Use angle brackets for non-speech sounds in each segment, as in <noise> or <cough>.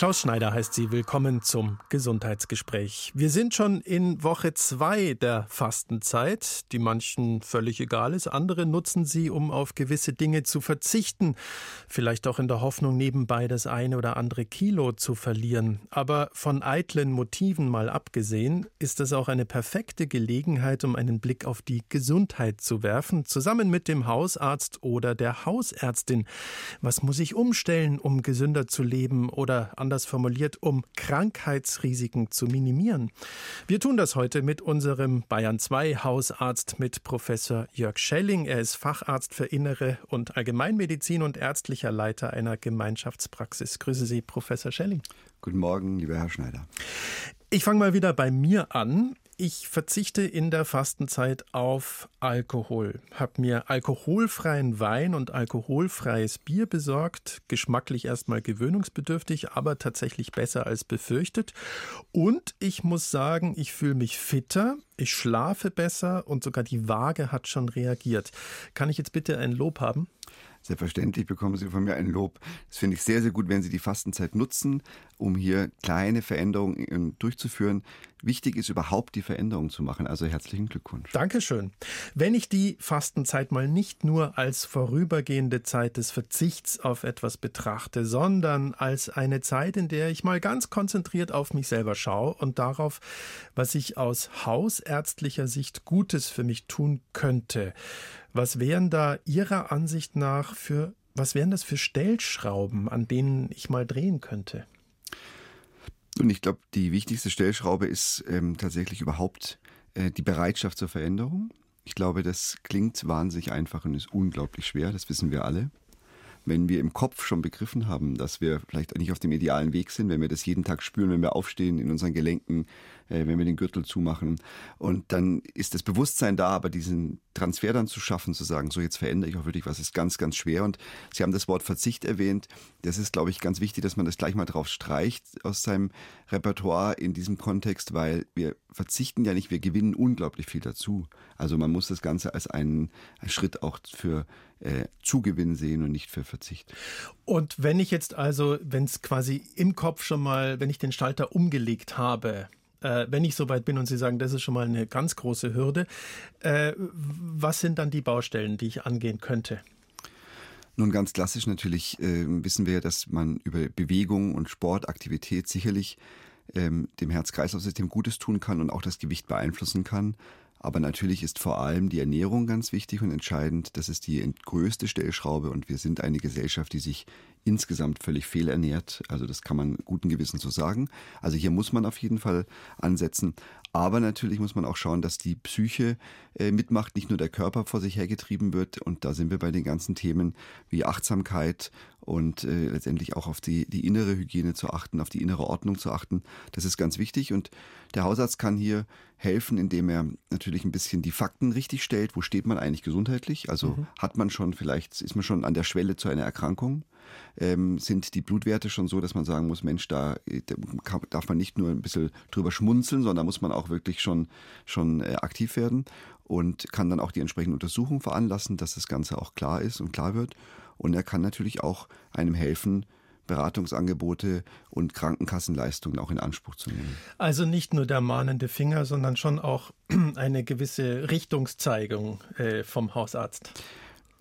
Klaus Schneider heißt Sie. Willkommen zum Gesundheitsgespräch. Wir sind schon in Woche zwei der Fastenzeit, die manchen völlig egal ist. Andere nutzen sie, um auf gewisse Dinge zu verzichten. Vielleicht auch in der Hoffnung, nebenbei das eine oder andere Kilo zu verlieren. Aber von eitlen Motiven mal abgesehen, ist das auch eine perfekte Gelegenheit, um einen Blick auf die Gesundheit zu werfen, zusammen mit dem Hausarzt oder der Hausärztin. Was muss ich umstellen, um gesünder zu leben oder anders formuliert, um Krankheitsrisiken zu minimieren. Wir tun das heute mit unserem Bayern 2 Hausarzt, mit Professor Jörg Schelling. Er ist Facharzt für Innere und Allgemeinmedizin und ärztlicher Leiter einer Gemeinschaftspraxis. Grüße Sie, Professor Schelling. Guten Morgen, lieber Herr Schneider. Ich fange mal wieder bei mir an. Ich verzichte in der Fastenzeit auf Alkohol, habe mir alkoholfreien Wein und alkoholfreies Bier besorgt, geschmacklich erstmal gewöhnungsbedürftig, aber tatsächlich besser als befürchtet. Und ich muss sagen, ich fühle mich fitter, ich schlafe besser und sogar die Waage hat schon reagiert. Kann ich jetzt bitte ein Lob haben? Selbstverständlich bekommen Sie von mir ein Lob. Das finde ich sehr, sehr gut, wenn Sie die Fastenzeit nutzen, um hier kleine Veränderungen durchzuführen. Wichtig ist überhaupt die Veränderung zu machen. Also herzlichen Glückwunsch. Dankeschön. Wenn ich die Fastenzeit mal nicht nur als vorübergehende Zeit des Verzichts auf etwas betrachte, sondern als eine Zeit, in der ich mal ganz konzentriert auf mich selber schaue und darauf, was ich aus hausärztlicher Sicht Gutes für mich tun könnte. Was wären da Ihrer Ansicht nach für, was wären das für Stellschrauben, an denen ich mal drehen könnte? Und ich glaube, die wichtigste Stellschraube ist ähm, tatsächlich überhaupt äh, die Bereitschaft zur Veränderung. Ich glaube, das klingt wahnsinnig einfach und ist unglaublich schwer, das wissen wir alle. Wenn wir im Kopf schon begriffen haben, dass wir vielleicht nicht auf dem idealen Weg sind, wenn wir das jeden Tag spüren, wenn wir aufstehen in unseren Gelenken, wenn wir den Gürtel zumachen. Und dann ist das Bewusstsein da, aber diesen Transfer dann zu schaffen, zu sagen, so jetzt verändere ich auch wirklich was, ist ganz, ganz schwer. Und Sie haben das Wort Verzicht erwähnt. Das ist, glaube ich, ganz wichtig, dass man das gleich mal drauf streicht aus seinem Repertoire in diesem Kontext, weil wir verzichten ja nicht, wir gewinnen unglaublich viel dazu. Also man muss das Ganze als einen, einen Schritt auch für äh, Zugewinn sehen und nicht für Verzicht. Und wenn ich jetzt also, wenn es quasi im Kopf schon mal, wenn ich den Schalter umgelegt habe, äh, wenn ich soweit bin und Sie sagen, das ist schon mal eine ganz große Hürde, äh, was sind dann die Baustellen, die ich angehen könnte? Nun ganz klassisch natürlich äh, wissen wir, dass man über Bewegung und Sportaktivität sicherlich ähm, dem Herz-Kreislauf-System Gutes tun kann und auch das Gewicht beeinflussen kann. Aber natürlich ist vor allem die Ernährung ganz wichtig und entscheidend. Das ist die größte Stellschraube und wir sind eine Gesellschaft, die sich insgesamt völlig fehlernährt. Also das kann man guten Gewissen so sagen. Also hier muss man auf jeden Fall ansetzen. Aber natürlich muss man auch schauen, dass die Psyche äh, mitmacht, nicht nur der Körper vor sich hergetrieben wird. Und da sind wir bei den ganzen Themen wie Achtsamkeit und äh, letztendlich auch auf die, die innere Hygiene zu achten, auf die innere Ordnung zu achten. Das ist ganz wichtig. Und der Hausarzt kann hier helfen, indem er natürlich ein bisschen die Fakten richtig stellt. Wo steht man eigentlich gesundheitlich? Also mhm. hat man schon vielleicht, ist man schon an der Schwelle zu einer Erkrankung? Ähm, sind die Blutwerte schon so, dass man sagen muss, Mensch, da, da darf man nicht nur ein bisschen drüber schmunzeln, sondern muss man auch wirklich schon, schon äh, aktiv werden und kann dann auch die entsprechende Untersuchung veranlassen, dass das Ganze auch klar ist und klar wird. Und er kann natürlich auch einem helfen, Beratungsangebote und Krankenkassenleistungen auch in Anspruch zu nehmen. Also nicht nur der mahnende Finger, sondern schon auch <clears throat> eine gewisse Richtungszeigung äh, vom Hausarzt.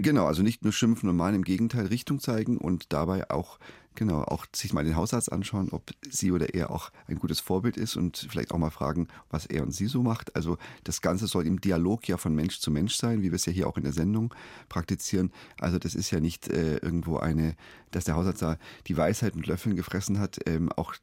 Genau, also nicht nur schimpfen und mahnen, im Gegenteil Richtung zeigen und dabei auch genau auch sich mal den Hausarzt anschauen, ob sie oder er auch ein gutes Vorbild ist und vielleicht auch mal fragen, was er und sie so macht. Also das Ganze soll im Dialog ja von Mensch zu Mensch sein, wie wir es ja hier auch in der Sendung praktizieren. Also das ist ja nicht äh, irgendwo eine, dass der Hausarzt da die Weisheit mit Löffeln gefressen hat. Ähm, auch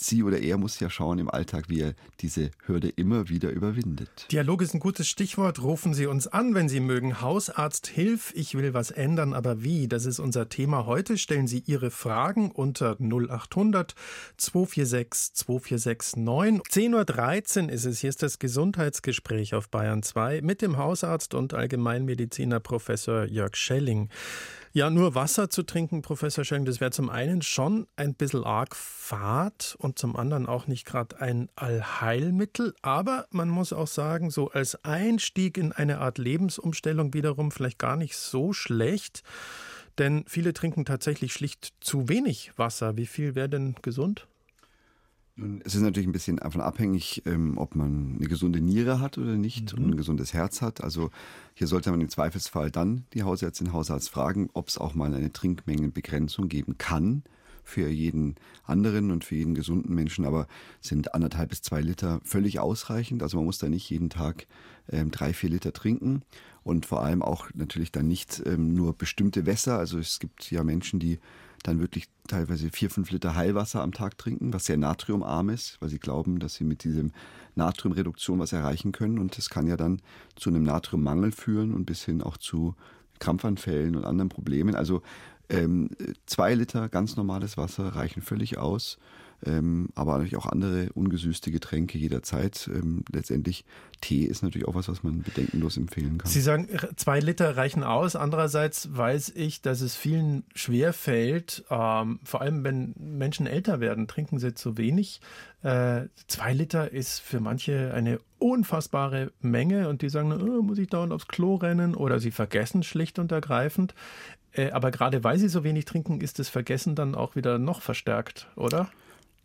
sie oder er muss ja schauen im Alltag, wie er diese Hürde immer wieder überwindet. Dialog ist ein gutes Stichwort. Rufen Sie uns an, wenn Sie mögen. Hausarzt, hilf, ich will was ändern, aber wie? Das ist unser Thema heute. Stellen Sie Ihre Fragen unter 0800 246 2469. 10.13 Uhr ist es. Hier ist das Gesundheitsgespräch auf Bayern 2 mit dem Hausarzt und Allgemeinmediziner Professor Jörg Schelling. Ja, nur Wasser zu trinken, Professor Schelling, das wäre zum einen schon ein bisschen arg fad und zum anderen auch nicht gerade ein Allheilmittel. Aber man muss auch sagen, so als Einstieg in eine Art Lebensumstellung wiederum vielleicht gar nicht so schlecht. Denn viele trinken tatsächlich schlicht zu wenig Wasser. Wie viel wäre denn gesund? Nun, es ist natürlich ein bisschen davon abhängig, ähm, ob man eine gesunde Niere hat oder nicht mhm. und ein gesundes Herz hat. Also hier sollte man im Zweifelsfall dann die Hausärztin, Hausarzt fragen, ob es auch mal eine Trinkmengenbegrenzung geben kann für jeden anderen und für jeden gesunden Menschen, aber sind anderthalb bis zwei Liter völlig ausreichend. Also man muss da nicht jeden Tag ähm, drei, vier Liter trinken und vor allem auch natürlich dann nicht ähm, nur bestimmte Wässer. Also es gibt ja Menschen, die dann wirklich teilweise vier, fünf Liter Heilwasser am Tag trinken, was sehr natriumarm ist, weil sie glauben, dass sie mit diesem Natriumreduktion was erreichen können. Und das kann ja dann zu einem Natriummangel führen und bis hin auch zu Krampfanfällen und anderen Problemen. Also ähm, zwei Liter ganz normales Wasser reichen völlig aus ähm, aber natürlich auch andere ungesüßte Getränke jederzeit. Ähm, letztendlich Tee ist natürlich auch was, was man bedenkenlos empfehlen kann. Sie sagen, zwei Liter reichen aus. Andererseits weiß ich, dass es vielen schwer fällt, ähm, vor allem wenn Menschen älter werden, trinken sie zu wenig. Äh, zwei Liter ist für manche eine unfassbare Menge und die sagen, oh, muss ich dauernd aufs Klo rennen oder sie vergessen schlicht und ergreifend. Äh, aber gerade weil sie so wenig trinken, ist das Vergessen dann auch wieder noch verstärkt, oder?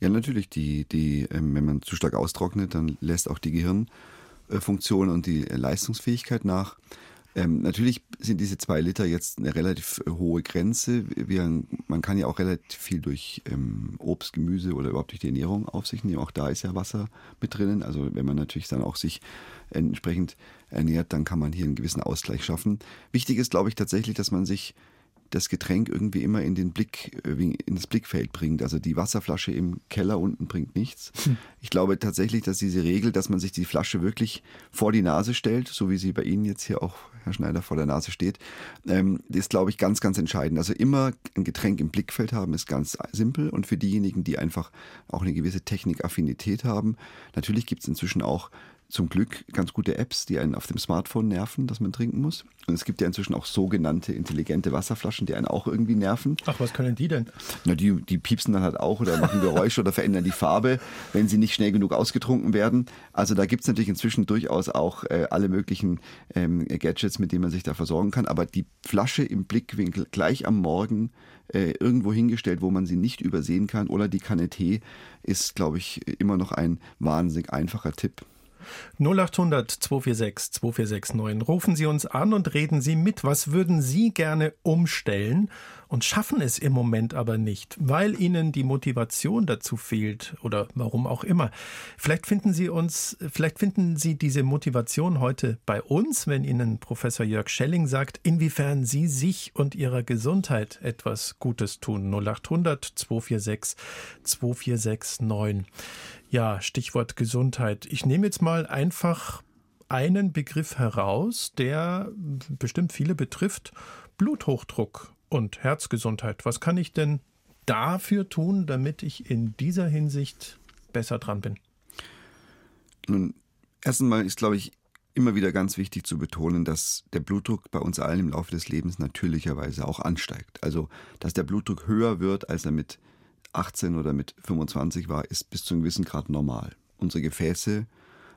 Ja, natürlich. Die, die, ähm, wenn man zu stark austrocknet, dann lässt auch die Gehirnfunktion und die Leistungsfähigkeit nach. Ähm, natürlich sind diese zwei Liter jetzt eine relativ hohe Grenze. Wir, man kann ja auch relativ viel durch ähm, Obst, Gemüse oder überhaupt durch die Ernährung auf sich nehmen. Auch da ist ja Wasser mit drinnen. Also wenn man natürlich dann auch sich entsprechend ernährt, dann kann man hier einen gewissen Ausgleich schaffen. Wichtig ist, glaube ich, tatsächlich, dass man sich das Getränk irgendwie immer in den Blick, äh, in das Blickfeld bringt. Also die Wasserflasche im Keller unten bringt nichts. Hm. Ich glaube tatsächlich, dass diese Regel, dass man sich die Flasche wirklich vor die Nase stellt, so wie sie bei Ihnen jetzt hier auch, Herr Schneider, vor der Nase steht, ähm, ist, glaube ich, ganz, ganz entscheidend. Also immer ein Getränk im Blickfeld haben, ist ganz simpel. Und für diejenigen, die einfach auch eine gewisse Technikaffinität haben, natürlich gibt es inzwischen auch zum Glück ganz gute Apps, die einen auf dem Smartphone nerven, dass man trinken muss. Und es gibt ja inzwischen auch sogenannte intelligente Wasserflaschen, die einen auch irgendwie nerven. Ach, was können die denn? Na, die, die piepsen dann halt auch oder machen Geräusche oder verändern die Farbe, wenn sie nicht schnell genug ausgetrunken werden. Also da gibt es natürlich inzwischen durchaus auch äh, alle möglichen ähm, Gadgets, mit denen man sich da versorgen kann. Aber die Flasche im Blickwinkel gleich am Morgen äh, irgendwo hingestellt, wo man sie nicht übersehen kann, oder die Kanne Tee, ist, glaube ich, immer noch ein wahnsinnig einfacher Tipp. 0800 246 2469. Rufen Sie uns an und reden Sie mit. Was würden Sie gerne umstellen und schaffen es im Moment aber nicht, weil Ihnen die Motivation dazu fehlt oder warum auch immer? Vielleicht finden Sie uns, vielleicht finden Sie diese Motivation heute bei uns, wenn Ihnen Professor Jörg Schelling sagt, inwiefern Sie sich und Ihrer Gesundheit etwas Gutes tun. 0800 246 2469. Ja, Stichwort Gesundheit. Ich nehme jetzt mal einfach einen Begriff heraus, der bestimmt viele betrifft. Bluthochdruck und Herzgesundheit. Was kann ich denn dafür tun, damit ich in dieser Hinsicht besser dran bin? Nun, erst einmal ist, glaube ich, immer wieder ganz wichtig zu betonen, dass der Blutdruck bei uns allen im Laufe des Lebens natürlicherweise auch ansteigt. Also, dass der Blutdruck höher wird, als er mit 18 oder mit 25 war, ist bis zu einem gewissen Grad normal. Unsere Gefäße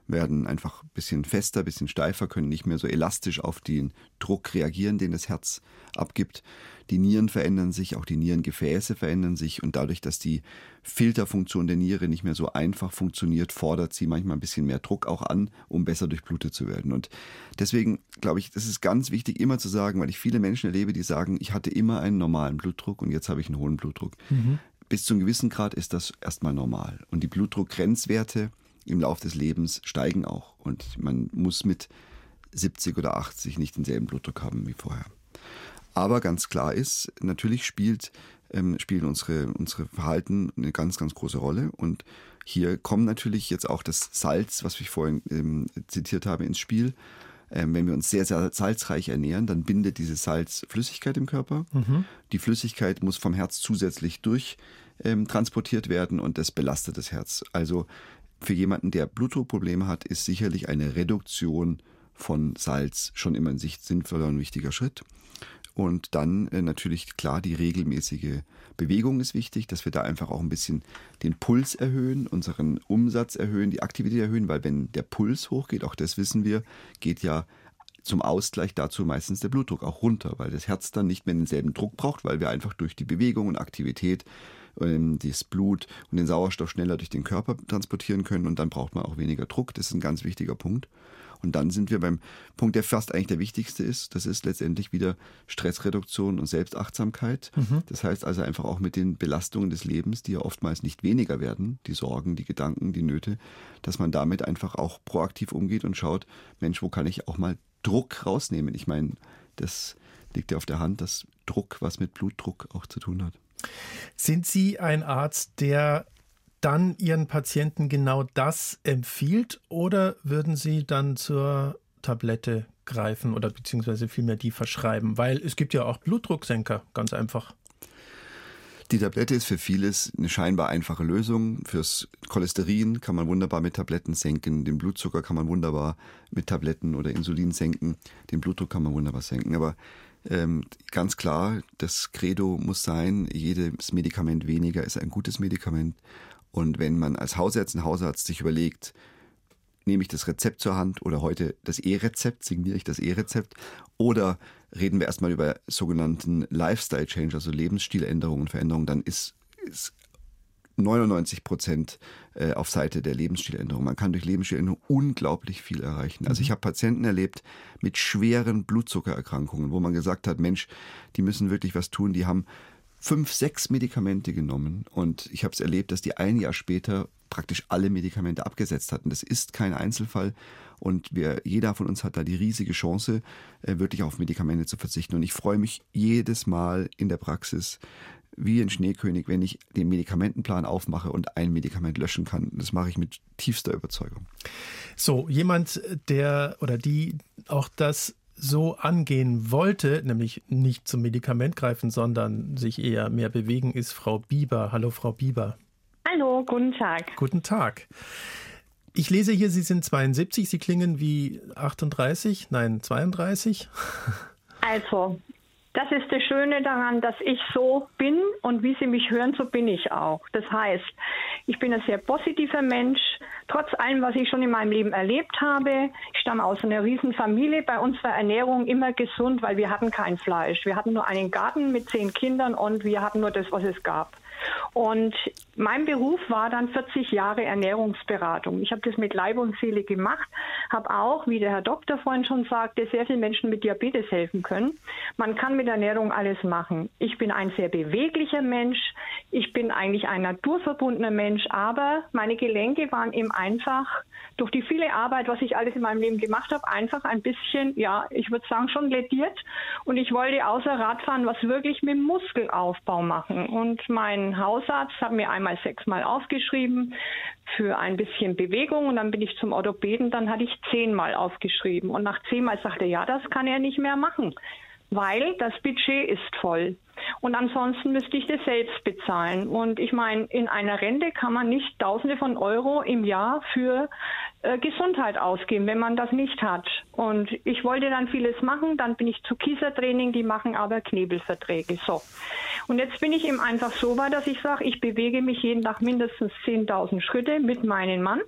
werden einfach ein bisschen fester, ein bisschen steifer, können nicht mehr so elastisch auf den Druck reagieren, den das Herz abgibt. Die Nieren verändern sich, auch die Nierengefäße verändern sich und dadurch, dass die Filterfunktion der Niere nicht mehr so einfach funktioniert, fordert sie manchmal ein bisschen mehr Druck auch an, um besser durchblutet zu werden. Und deswegen glaube ich, das ist ganz wichtig immer zu sagen, weil ich viele Menschen erlebe, die sagen, ich hatte immer einen normalen Blutdruck und jetzt habe ich einen hohen Blutdruck. Mhm bis zu einem gewissen Grad ist das erstmal normal. Und die Blutdruckgrenzwerte im Laufe des Lebens steigen auch. Und man muss mit 70 oder 80 nicht denselben Blutdruck haben wie vorher. Aber ganz klar ist, natürlich spielt, ähm, spielen unsere, unsere Verhalten eine ganz, ganz große Rolle. Und hier kommt natürlich jetzt auch das Salz, was ich vorhin ähm, zitiert habe, ins Spiel. Ähm, wenn wir uns sehr, sehr salzreich ernähren, dann bindet diese Salz Flüssigkeit im Körper. Mhm. Die Flüssigkeit muss vom Herz zusätzlich durch ähm, transportiert werden und das belastet das Herz. Also für jemanden, der Blutdruckprobleme hat, ist sicherlich eine Reduktion von Salz schon immer in sich sinnvoller und wichtiger Schritt. Und dann äh, natürlich klar die regelmäßige Bewegung ist wichtig, dass wir da einfach auch ein bisschen den Puls erhöhen, unseren Umsatz erhöhen, die Aktivität erhöhen, weil wenn der Puls hochgeht, auch das wissen wir, geht ja zum Ausgleich dazu meistens der Blutdruck auch runter, weil das Herz dann nicht mehr denselben Druck braucht, weil wir einfach durch die Bewegung und Aktivität ähm, das Blut und den Sauerstoff schneller durch den Körper transportieren können und dann braucht man auch weniger Druck. Das ist ein ganz wichtiger Punkt. Und dann sind wir beim Punkt, der fast eigentlich der wichtigste ist. Das ist letztendlich wieder Stressreduktion und Selbstachtsamkeit. Mhm. Das heißt also einfach auch mit den Belastungen des Lebens, die ja oftmals nicht weniger werden, die Sorgen, die Gedanken, die Nöte, dass man damit einfach auch proaktiv umgeht und schaut, Mensch, wo kann ich auch mal Druck rausnehmen? Ich meine, das liegt ja auf der Hand, dass Druck was mit Blutdruck auch zu tun hat. Sind Sie ein Arzt, der dann Ihren Patienten genau das empfiehlt oder würden Sie dann zur Tablette greifen oder beziehungsweise vielmehr die verschreiben? Weil es gibt ja auch Blutdrucksenker, ganz einfach. Die Tablette ist für vieles eine scheinbar einfache Lösung. Fürs Cholesterin kann man wunderbar mit Tabletten senken, den Blutzucker kann man wunderbar mit Tabletten oder Insulin senken, den Blutdruck kann man wunderbar senken. Aber ähm, ganz klar, das Credo muss sein, jedes Medikament weniger ist ein gutes Medikament. Und wenn man als Hausarzt, ein Hausarzt sich überlegt, nehme ich das Rezept zur Hand oder heute das E-Rezept, signiere ich das E-Rezept oder reden wir erstmal über sogenannten Lifestyle Change, also Lebensstiländerungen und Veränderungen, dann ist, ist 99 Prozent äh, auf Seite der Lebensstiländerung. Man kann durch Lebensstiländerung unglaublich viel erreichen. Also ich mhm. habe Patienten erlebt mit schweren Blutzuckererkrankungen, wo man gesagt hat, Mensch, die müssen wirklich was tun, die haben fünf, sechs Medikamente genommen und ich habe es erlebt, dass die ein Jahr später praktisch alle Medikamente abgesetzt hatten. Das ist kein Einzelfall und wir, jeder von uns hat da die riesige Chance, äh, wirklich auf Medikamente zu verzichten. Und ich freue mich jedes Mal in der Praxis, wie ein Schneekönig, wenn ich den Medikamentenplan aufmache und ein Medikament löschen kann. Das mache ich mit tiefster Überzeugung. So, jemand, der oder die auch das so angehen wollte, nämlich nicht zum Medikament greifen, sondern sich eher mehr bewegen, ist Frau Bieber. Hallo, Frau Bieber. Hallo, guten Tag. Guten Tag. Ich lese hier, Sie sind 72, Sie klingen wie 38, nein, 32. Also, das ist das Schöne daran, dass ich so bin und wie Sie mich hören, so bin ich auch. Das heißt, ich bin ein sehr positiver Mensch, trotz allem, was ich schon in meinem Leben erlebt habe. Ich stamme aus einer riesen Familie. Bei uns war Ernährung immer gesund, weil wir hatten kein Fleisch. Wir hatten nur einen Garten mit zehn Kindern und wir hatten nur das, was es gab. Und mein Beruf war dann 40 Jahre Ernährungsberatung. Ich habe das mit Leib und Seele gemacht, habe auch, wie der Herr Doktor vorhin schon sagte, sehr vielen Menschen mit Diabetes helfen können. Man kann mit Ernährung alles machen. Ich bin ein sehr beweglicher Mensch. Ich bin eigentlich ein naturverbundener Mensch, aber meine Gelenke waren eben einfach durch die viele Arbeit, was ich alles in meinem Leben gemacht habe, einfach ein bisschen, ja, ich würde sagen, schon lädiert. Und ich wollte außer Radfahren was wirklich mit Muskelaufbau machen. Und mein Hausarzt hat mir einmal sechsmal aufgeschrieben für ein bisschen Bewegung und dann bin ich zum Orthopäden, dann hatte ich zehnmal aufgeschrieben. Und nach zehnmal sagte er, ja, das kann er nicht mehr machen weil das Budget ist voll. Und ansonsten müsste ich das selbst bezahlen. Und ich meine, in einer Rente kann man nicht Tausende von Euro im Jahr für äh, Gesundheit ausgeben, wenn man das nicht hat. Und ich wollte dann vieles machen. Dann bin ich zu Kiesertraining, die machen aber Knebelverträge. So. Und jetzt bin ich eben einfach so weit, dass ich sage, ich bewege mich jeden Tag mindestens 10.000 Schritte mit meinem Mann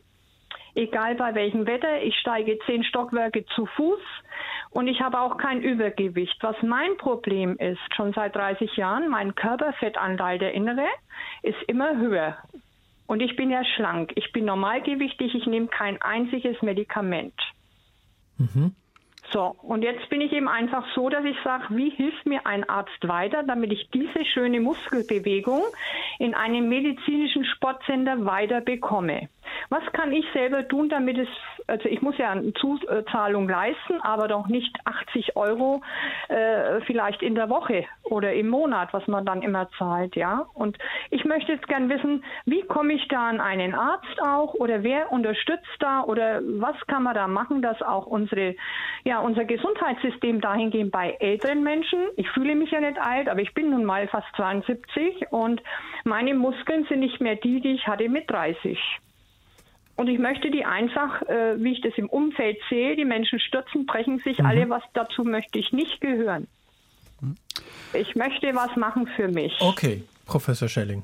egal bei welchem Wetter. Ich steige zehn Stockwerke zu Fuß und ich habe auch kein Übergewicht. Was mein Problem ist, schon seit 30 Jahren, mein Körperfettanteil, der innere, ist immer höher. Und ich bin ja schlank. Ich bin normalgewichtig. Ich nehme kein einziges Medikament. Mhm. So, und jetzt bin ich eben einfach so, dass ich sage, wie hilft mir ein Arzt weiter, damit ich diese schöne Muskelbewegung in einem medizinischen Sportsender weiter bekomme? Was kann ich selber tun, damit es, also ich muss ja eine Zuzahlung leisten, aber doch nicht 80 Euro äh, vielleicht in der Woche oder im Monat, was man dann immer zahlt, ja. Und ich möchte jetzt gern wissen, wie komme ich da an einen Arzt auch oder wer unterstützt da oder was kann man da machen, dass auch unsere, ja, unser Gesundheitssystem dahingehend bei älteren Menschen, ich fühle mich ja nicht alt, aber ich bin nun mal fast 72 und meine Muskeln sind nicht mehr die, die ich hatte mit 30. Und ich möchte die einfach, äh, wie ich das im Umfeld sehe, die Menschen stürzen, brechen sich mhm. alle, was dazu möchte ich nicht gehören. Ich möchte was machen für mich. Okay, Professor Schelling.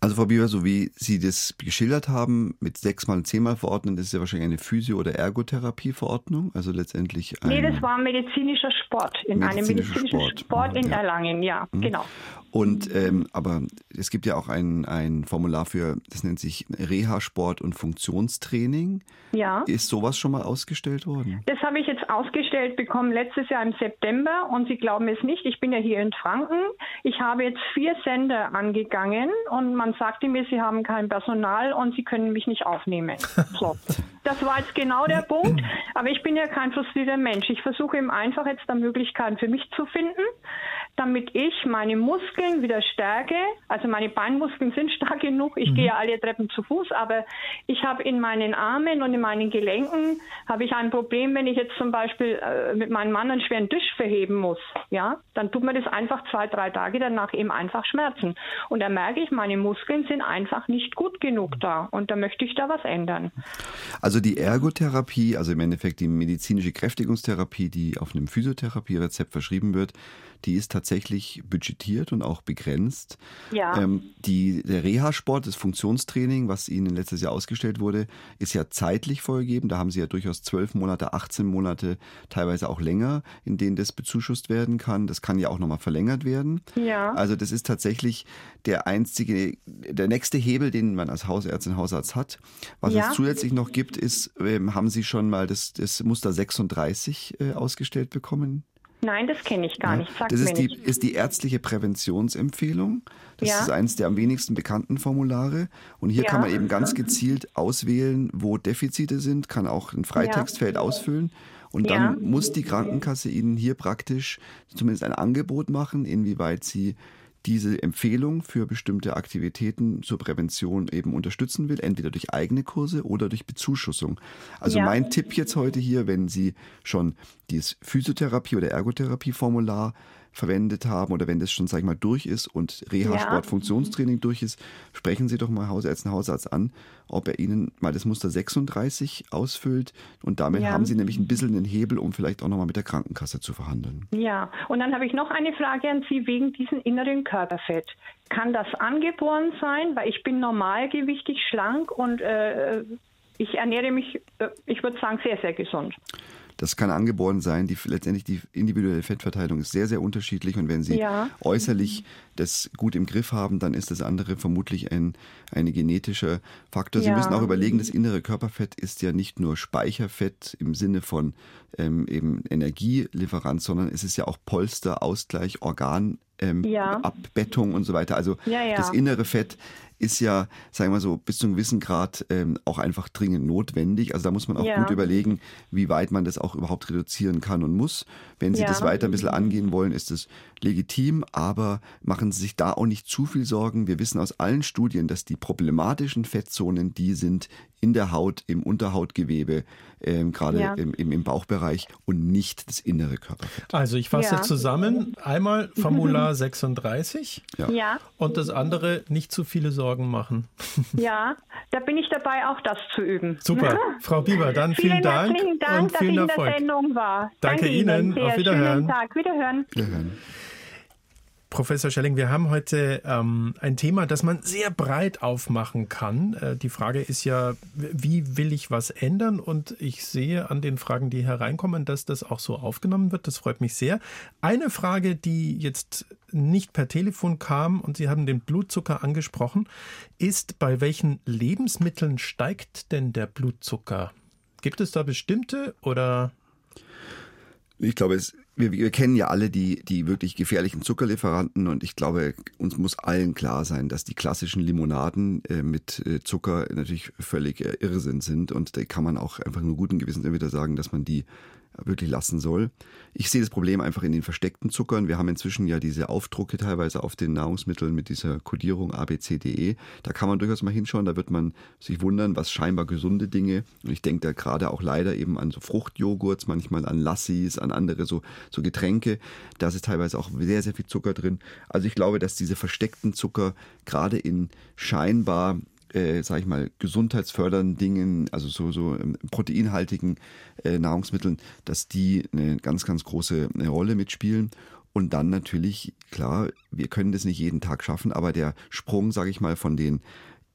Also Frau Bieber, so wie Sie das geschildert haben, mit sechsmal und zehnmal verordnen, das ist ja wahrscheinlich eine Physio- oder Ergotherapie-Verordnung, also letztendlich ein Nee, das war medizinischer Sport, in einem Medizinischer medizinischen Sport. Sport, in Ja. Mhm. Erlangen, ja, genau. Und ähm, aber es gibt ja auch ein, ein Formular für, das nennt sich Reha-Sport und Funktionstraining. Ja. Ist sowas schon mal ausgestellt worden? Das habe ich jetzt ausgestellt bekommen letztes Jahr im September und Sie glauben es nicht, ich bin ja hier in Franken. Ich habe jetzt vier Sender angegangen und man sagte mir, Sie haben kein Personal und Sie können mich nicht aufnehmen. <laughs> So. Das war jetzt genau der Punkt. Aber ich bin ja kein frustrierter Mensch. Ich versuche eben einfach jetzt da Möglichkeiten für mich zu finden, damit ich meine Muskeln wieder stärke. Also meine Beinmuskeln sind <laughs> stark genug. Ich gehe ja alle Treppen zu Fuß, aber ich habe in meinen Armen und in meinen Gelenken habe ich ein Problem, wenn ich jetzt zum Beispiel äh, mit meinem Mann einen schweren Tisch verheben muss. Ja, dann tut mir das einfach zwei, drei Tage danach eben einfach Schmerzen. Und da merke ich, meine Muskeln sind einfach nicht gut genug da. Und da möchte ich da was ändern. Also die Ergotherapie, also im Endeffekt die medizinische Kräftigungstherapie, die auf einem Physiotherapierezept verschrieben wird, die ist tatsächlich budgetiert und auch begrenzt. Ja. Ähm, die, der Reha-Sport, das Funktionstraining, was Ihnen letztes Jahr ausgestellt wurde, ist ja zeitlich vorgegeben. Da haben Sie ja durchaus zwölf Monate, 18 Monate, teilweise auch länger, in denen das bezuschusst werden kann. Das kann ja auch nochmal verlängert werden. Ja. Also das ist tatsächlich der einzige, der nächste Hebel, den man als Hausärztin, Hausarzt hat. Was Ja. es zusätzlich noch gibt, ist, ähm, haben Sie schon mal das, das Muster 36 äh, ausgestellt bekommen? Nein, das kenne ich gar Ja, nicht. Sagt das ist die, nicht. ist die ärztliche Präventionsempfehlung. Das Ja. ist eines der am wenigsten bekannten Formulare. Und hier Ja. kann man eben ganz gezielt auswählen, wo Defizite sind, kann auch ein Freitextfeld ausfüllen. Und dann muss die Krankenkasse Ihnen hier praktisch zumindest ein Angebot machen, inwieweit Sie diese Empfehlung für bestimmte Aktivitäten zur Prävention eben unterstützen will, entweder durch eigene Kurse oder durch Bezuschussung. Also Ja. mein Tipp jetzt heute hier, wenn Sie schon dieses Physiotherapie- oder Ergotherapie-Formular verwendet haben oder wenn das schon, sag ich mal, durch ist und Reha-Sport, Ja. Funktionstraining durch ist, sprechen Sie doch mal Hausärztin, Hausarzt an, ob er Ihnen mal das Muster 36 ausfüllt und damit Ja. haben Sie nämlich ein bisschen den Hebel, um vielleicht auch nochmal mit der Krankenkasse zu verhandeln. Ja, und dann habe ich noch eine Frage an Sie wegen diesem inneren Körperfett. Kann das angeboren sein? Weil ich bin normalgewichtig, schlank und äh, ich ernähre mich, äh, ich würde sagen, sehr, sehr gesund. Das kann angeboren sein. Die, letztendlich die individuelle Fettverteilung ist sehr, sehr unterschiedlich. Und wenn Sie Ja. äußerlich das gut im Griff haben, dann ist das andere vermutlich ein, ein genetischer Faktor. Sie Ja. müssen auch überlegen, das innere Körperfett ist ja nicht nur Speicherfett im Sinne von ähm, eben Energielieferant, sondern es ist ja auch Polster, Ausgleich, Organ. Ähm, Ja. Abbettung und so weiter. Also Ja, ja. das innere Fett ist ja, sagen wir so, bis zu einem gewissen Grad ähm, auch einfach dringend notwendig. Also da muss man auch Ja. gut überlegen, wie weit man das auch überhaupt reduzieren kann und muss. Wenn Sie Ja. das weiter ein bisschen angehen wollen, ist es legitim, aber machen Sie sich da auch nicht zu viel Sorgen. Wir wissen aus allen Studien, dass die problematischen Fettzonen, die sind in der Haut, im Unterhautgewebe, ähm, gerade Ja. im, im, im Bauchbereich und nicht das innere Körperfett. Also ich fasse Ja. zusammen. Einmal Formular <laughs> 36 Ja. Ja, und das andere nicht zu viele Sorgen machen. <laughs> ja, da bin ich dabei, auch das zu üben. Super. <laughs> Frau Bieber, dann vielen, Dank, herzlichen Dank, und dass vielen ich in Erfolg. der Sendung war. Danke Ihnen. sehr. Auf Wiederhören. Schönen Tag. Wiederhören. Wiederhören. Professor Schelling, wir haben heute ähm, ein Thema, das man sehr breit aufmachen kann. Äh, die Frage ist ja, wie will ich was ändern? Und ich sehe an den Fragen, die hereinkommen, dass das auch so aufgenommen wird. Das freut mich sehr. Eine Frage, die jetzt nicht per Telefon kam, und Sie haben den Blutzucker angesprochen, ist, bei welchen Lebensmitteln steigt denn der Blutzucker? Gibt es da bestimmte oder Ich glaube, es, wir, wir kennen ja alle die, die wirklich gefährlichen Zuckerlieferanten und ich glaube, uns muss allen klar sein, dass die klassischen Limonaden äh, mit äh, Zucker natürlich völlig äh, Irrsinn sind und da kann man auch einfach nur guten Gewissens entweder sagen, dass man die wirklich lassen soll. Ich sehe das Problem einfach in den versteckten Zuckern. Wir haben inzwischen ja diese Aufdrucke teilweise auf den Nahrungsmitteln mit dieser Kodierung ABCDE. Da kann man durchaus mal hinschauen, da wird man sich wundern, was scheinbar gesunde Dinge, und ich denke da gerade auch leider eben an so Fruchtjoghurts, manchmal an Lassis, an andere so, so Getränke. Da ist teilweise auch sehr, sehr viel Zucker drin. Also ich glaube, dass diese versteckten Zucker gerade in scheinbar äh, sag ich mal, gesundheitsfördernden Dingen, also so, so ähm, proteinhaltigen äh, Nahrungsmitteln, dass die eine ganz, ganz große eine Rolle mitspielen. Und dann natürlich, klar, wir können das nicht jeden Tag schaffen, aber der Sprung, sage ich mal, von den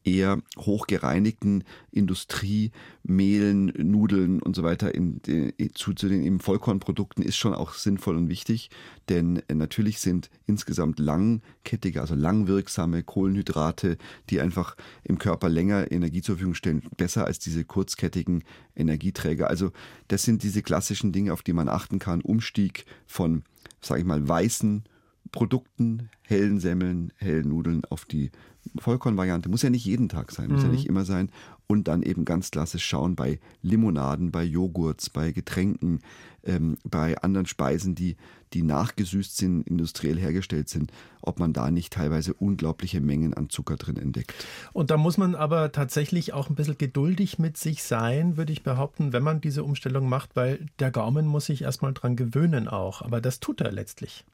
eher hochgereinigten Industriemehlen, Nudeln und so weiter in, in, zu, zu den eben Vollkornprodukten ist schon auch sinnvoll und wichtig, denn natürlich sind insgesamt langkettige, also langwirksame Kohlenhydrate, die einfach im Körper länger Energie zur Verfügung stellen, besser als diese kurzkettigen Energieträger. Also das sind diese klassischen Dinge, auf die man achten kann. Umstieg von, sage ich mal, weißen Produkten, hellen Semmeln, hellen Nudeln auf die Vollkornvariante. Muss ja nicht jeden Tag sein, muss mhm. ja nicht immer sein. Und dann eben ganz klassisch schauen bei Limonaden, bei Joghurts, bei Getränken, ähm, bei anderen Speisen, die, die nachgesüßt sind, industriell hergestellt sind, ob man da nicht teilweise unglaubliche Mengen an Zucker drin entdeckt. Und da muss man aber tatsächlich auch ein bisschen geduldig mit sich sein, würde ich behaupten, wenn man diese Umstellung macht, weil der Gaumen muss sich erstmal dran gewöhnen auch. Aber das tut er letztlich.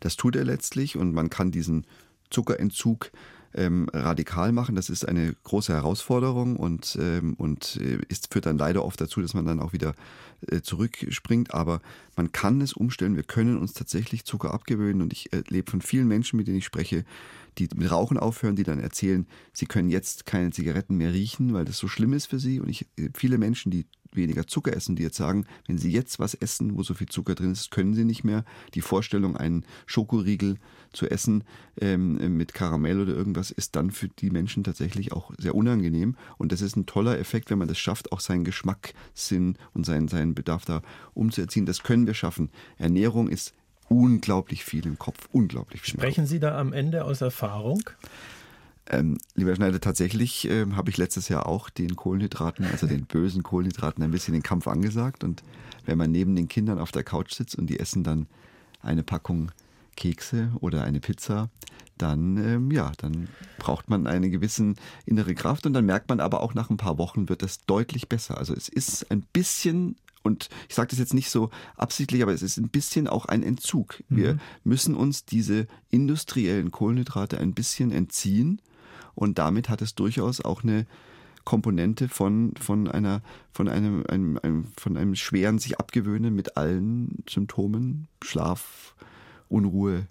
Das tut er letztlich und man kann diesen Zuckerentzug ähm, radikal machen. Das ist eine große Herausforderung und, ähm, und äh, ist, führt dann leider oft dazu, dass man dann auch wieder äh, zurückspringt. Aber man kann es umstellen. Wir können uns tatsächlich Zucker abgewöhnen. Und ich erlebe von vielen Menschen, mit denen ich spreche, die mit Rauchen aufhören, die dann erzählen, sie können jetzt keine Zigaretten mehr riechen, weil das so schlimm ist für sie. Und ich, äh, viele Menschen, die weniger Zucker essen, die jetzt sagen, wenn sie jetzt was essen, wo so viel Zucker drin ist, können sie nicht mehr. Die Vorstellung, einen Schokoriegel zu essen ähm, mit Karamell oder irgendwas, ist dann für die Menschen tatsächlich auch sehr unangenehm. Und das ist ein toller Effekt, wenn man das schafft, auch seinen Geschmackssinn und seinen, seinen Bedarf da umzuerziehen. Das können wir schaffen. Ernährung ist unglaublich viel im Kopf, unglaublich viel. Sprechen Sie da am Ende aus Erfahrung? Ähm, lieber Schneider, tatsächlich äh, habe ich letztes Jahr auch den Kohlenhydraten, also den bösen Kohlenhydraten, ein bisschen den Kampf angesagt. Und wenn man neben den Kindern auf der Couch sitzt und die essen dann eine Packung Kekse oder eine Pizza, dann ähm, ja, dann braucht man eine gewisse innere Kraft und dann merkt man aber auch nach ein paar Wochen wird es deutlich besser. Also es ist ein bisschen und ich sage das jetzt nicht so absichtlich, aber es ist ein bisschen auch ein Entzug. Wir mhm. müssen uns diese industriellen Kohlenhydrate ein bisschen entziehen und damit hat es durchaus auch eine Komponente von, von einer, von einem, einem, einem, von einem schweren sich abgewöhnen mit allen Symptomen, Schlaf, Unruhe,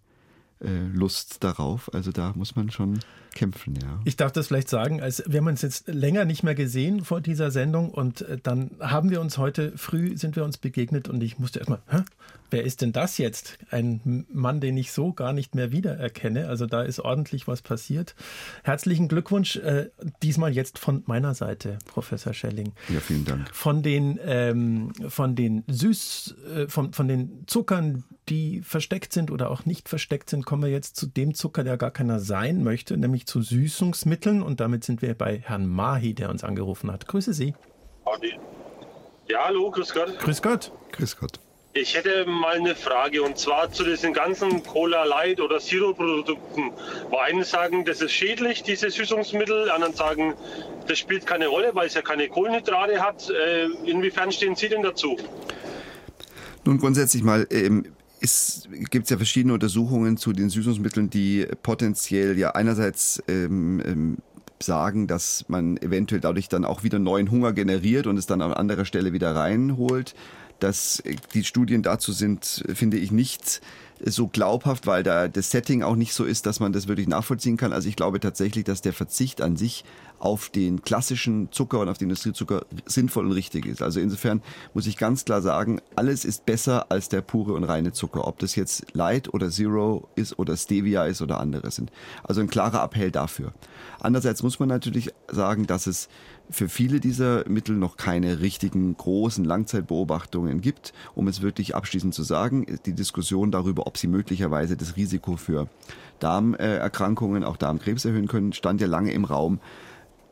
Lust darauf. Also da muss man schon kämpfen, ja. Ich darf das vielleicht sagen, als wir haben uns jetzt länger nicht mehr gesehen vor dieser Sendung und äh, dann haben wir uns heute früh sind wir uns begegnet und ich musste erstmal, hä? wer ist denn das jetzt? Ein Mann, den ich so gar nicht mehr wiedererkenne. Also da ist ordentlich was passiert. Herzlichen Glückwunsch, äh, diesmal jetzt von meiner Seite, Professor Schelling. Ja, vielen Dank. Von den, ähm, von den Süß, äh, von, von den Zuckern, die versteckt sind oder auch nicht versteckt sind, kommen wir jetzt zu dem Zucker, der gar keiner sein möchte, nämlich zu Süßungsmitteln. Und damit sind wir bei Herrn Mahi, der uns angerufen hat. Grüße Sie. Ja, hallo, grüß Gott. Grüß Gott. Grüß Gott. Ich hätte mal eine Frage und zwar zu diesen ganzen Cola Light oder Zero Produkten. Wo einen sagen, das ist schädlich, diese Süßungsmittel, anderen sagen, das spielt keine Rolle, weil es ja keine Kohlenhydrate hat. Äh, inwiefern stehen Sie denn dazu? Nun grundsätzlich mal, ähm, es gibt ja verschiedene Untersuchungen zu den Süßungsmitteln, die potenziell ja einerseits ähm, ähm, sagen, dass man eventuell dadurch dann auch wieder neuen Hunger generiert und es dann an anderer Stelle wieder reinholt dass die Studien dazu sind, finde ich nicht so glaubhaft, weil da das Setting auch nicht so ist, dass man das wirklich nachvollziehen kann. Also ich glaube tatsächlich, dass der Verzicht an sich auf den klassischen Zucker und auf den Industriezucker sinnvoll und richtig ist. Also insofern muss ich ganz klar sagen, alles ist besser als der pure und reine Zucker. Ob das jetzt Light oder Zero ist oder Stevia ist oder andere sind. Also ein klarer Appell dafür. Andererseits muss man natürlich sagen, dass es für viele dieser Mittel noch keine richtigen großen Langzeitbeobachtungen gibt, um es wirklich abschließend zu sagen. Die Diskussion darüber, ob sie möglicherweise das Risiko für Darmerkrankungen, auch Darmkrebs erhöhen können, stand ja lange im Raum.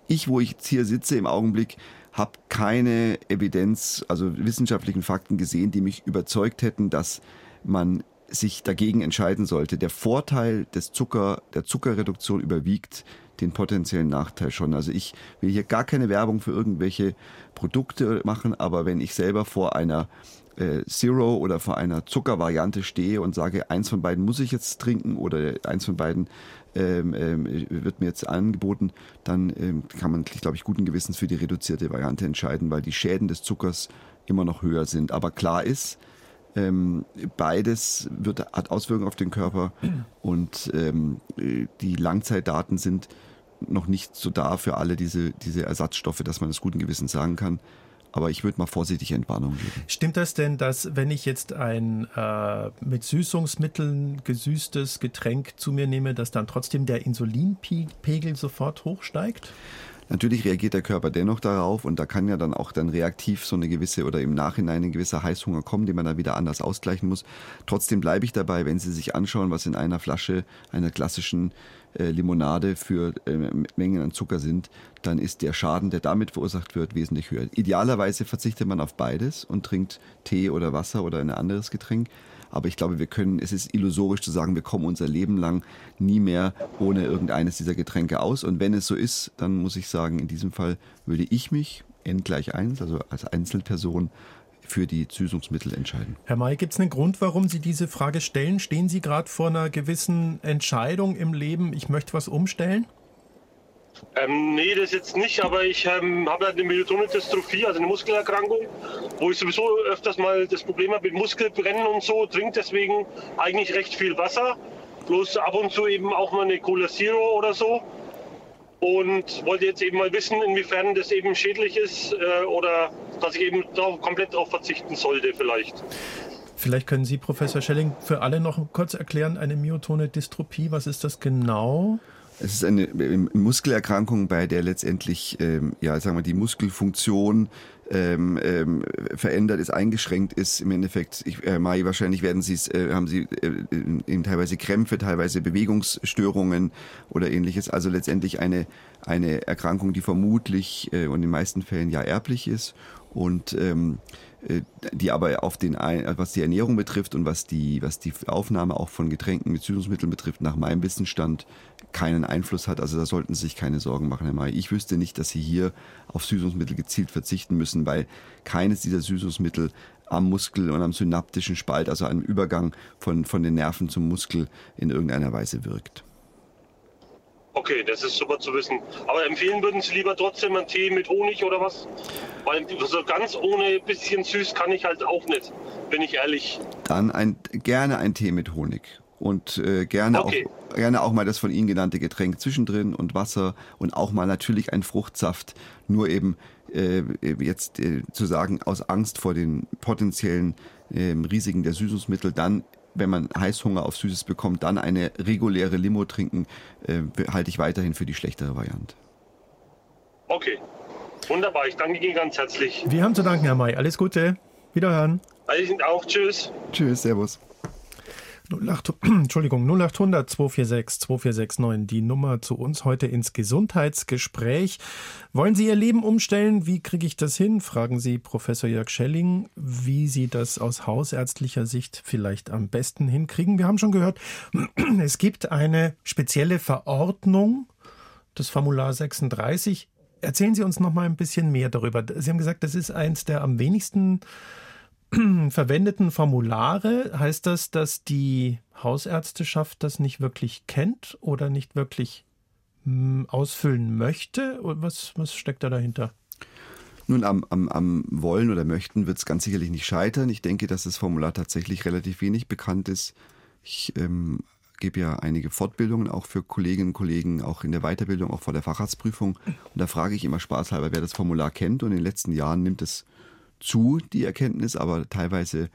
Ich, wo ich jetzt hier sitze im Augenblick, habe keine Evidenz, also wissenschaftlichen Fakten gesehen, die mich überzeugt hätten, dass man sich dagegen entscheiden sollte. Der Vorteil des Zucker, der Zuckerreduktion überwiegt den potenziellen Nachteil schon. Also ich will hier gar keine Werbung für irgendwelche Produkte machen, aber wenn ich selber vor einer äh, Zero oder vor einer Zuckervariante stehe und sage, eins von beiden muss ich jetzt trinken oder eins von beiden ähm, ähm, wird mir jetzt angeboten, dann ähm, kann man, glaube ich, guten Gewissens für die reduzierte Variante entscheiden, weil die Schäden des Zuckers immer noch höher sind. Aber klar ist, Ähm, beides wird, hat Auswirkungen auf den Körper und ähm, die Langzeitdaten sind noch nicht so da für alle diese, diese Ersatzstoffe, dass man das guten Gewissens sagen kann. Aber ich würde mal vorsichtig Entwarnung geben. Stimmt das denn, dass wenn ich jetzt ein äh, mit Süßungsmitteln gesüßtes Getränk zu mir nehme, dass dann trotzdem der Insulinpegel sofort hochsteigt? Natürlich reagiert der Körper dennoch darauf und da kann ja dann auch dann reaktiv so eine gewisse oder im Nachhinein ein gewisser Heißhunger kommen, den man dann wieder anders ausgleichen muss. Trotzdem bleibe ich dabei, wenn Sie sich anschauen, was in einer Flasche einer klassischen äh, Limonade für äh, Mengen an Zucker sind, dann ist der Schaden, der damit verursacht wird, wesentlich höher. Idealerweise verzichtet man auf beides und trinkt Tee oder Wasser oder ein anderes Getränk. Aber ich glaube, wir können, es ist illusorisch zu sagen, wir kommen unser Leben lang nie mehr ohne irgendeines dieser Getränke aus. Und wenn es so ist, dann muss ich sagen, in diesem Fall würde ich mich n gleich eins, also als Einzelperson, für die Süßungsmittel entscheiden. Herr May, gibt es einen Grund, warum Sie diese Frage stellen? Stehen Sie gerade vor einer gewissen Entscheidung im Leben, ich möchte was umstellen? Ähm, nee, das jetzt nicht, aber ich ähm, habe eine Myotonidystrophie, also eine Muskelerkrankung, wo ich sowieso öfters mal das Problem habe mit Muskelbrennen und so, trinke deswegen eigentlich recht viel Wasser, bloß ab und zu eben auch mal eine Cola Zero oder so. Und wollte jetzt eben mal wissen, inwiefern das eben schädlich ist äh, oder dass ich eben drauf, komplett darauf verzichten sollte vielleicht. Vielleicht können Sie, Professor Schelling, für alle noch kurz erklären, eine myotone Dystrophie, was ist das genau? Es ist eine Muskelerkrankung, bei der letztendlich, ähm, ja, sagen wir, die Muskelfunktion ähm, ähm, verändert ist, eingeschränkt ist. Im Endeffekt, ich, Herr Mai, wahrscheinlich werden Sie äh, haben Sie äh, teilweise Krämpfe, teilweise Bewegungsstörungen oder ähnliches. Also letztendlich eine, eine Erkrankung, die vermutlich äh, und in den meisten Fällen ja erblich ist und ähm, äh, die aber auf den, was die Ernährung betrifft und was die, was die Aufnahme auch von Getränken mit Süßungsmitteln betrifft, nach meinem Wissensstand keinen Einfluss hat. Also da sollten Sie sich keine Sorgen machen, Herr May. Ich wüsste nicht, dass Sie hier auf Süßungsmittel gezielt verzichten müssen, weil keines dieser Süßungsmittel am Muskel und am synaptischen Spalt, also am Übergang von, von den Nerven zum Muskel in irgendeiner Weise wirkt. Okay, das ist super zu wissen. Aber empfehlen würden Sie lieber trotzdem einen Tee mit Honig oder was? Weil so ganz ohne bisschen süß kann ich halt auch nicht, bin ich ehrlich. Dann ein, gerne ein Tee mit Honig. Und äh, gerne, okay. auch, gerne auch mal das von Ihnen genannte Getränk zwischendrin und Wasser und auch mal natürlich ein Fruchtsaft. Nur eben äh, jetzt äh, zu sagen, aus Angst vor den potenziellen äh, Risiken der Süßungsmittel, dann wenn man Heißhunger auf Süßes bekommt, dann eine reguläre Limo trinken, äh, halte ich weiterhin für die schlechtere Variante. Okay, wunderbar. Ich danke Ihnen ganz herzlich. Wir haben zu danken, Herr May. Alles Gute. Wiederhören. Ich auch. Tschüss. Tschüss, Servus. 08, <clears throat> Entschuldigung, 0800 246 2469, die Nummer zu uns heute ins Gesundheitsgespräch. Wollen Sie Ihr Leben umstellen? Wie kriege ich das hin? Fragen Sie Professor Jörg Schelling, wie Sie das aus hausärztlicher Sicht vielleicht am besten hinkriegen. Wir haben schon gehört, <clears throat> es gibt eine spezielle Verordnung, das Formular 36. Erzählen Sie uns noch mal ein bisschen mehr darüber. Sie haben gesagt, das ist eins der am wenigsten <clears throat> verwendeten Formulare heißt das, dass die Hausärzteschaft das nicht wirklich kennt oder nicht wirklich hm, ausfüllen möchte? Was, was steckt da dahinter? Nun, am, am, am Wollen oder Möchten wird es ganz sicherlich nicht scheitern. Ich denke, dass das Formular tatsächlich relativ wenig bekannt ist. Ich ähm, gebe ja einige Fortbildungen auch für Kolleginnen und Kollegen, auch in der Weiterbildung, auch vor der Facharztprüfung. Und da frage ich immer spaßhalber, wer das Formular kennt. Und in den letzten Jahren nimmt es zu, die Erkenntnis, aber teilweise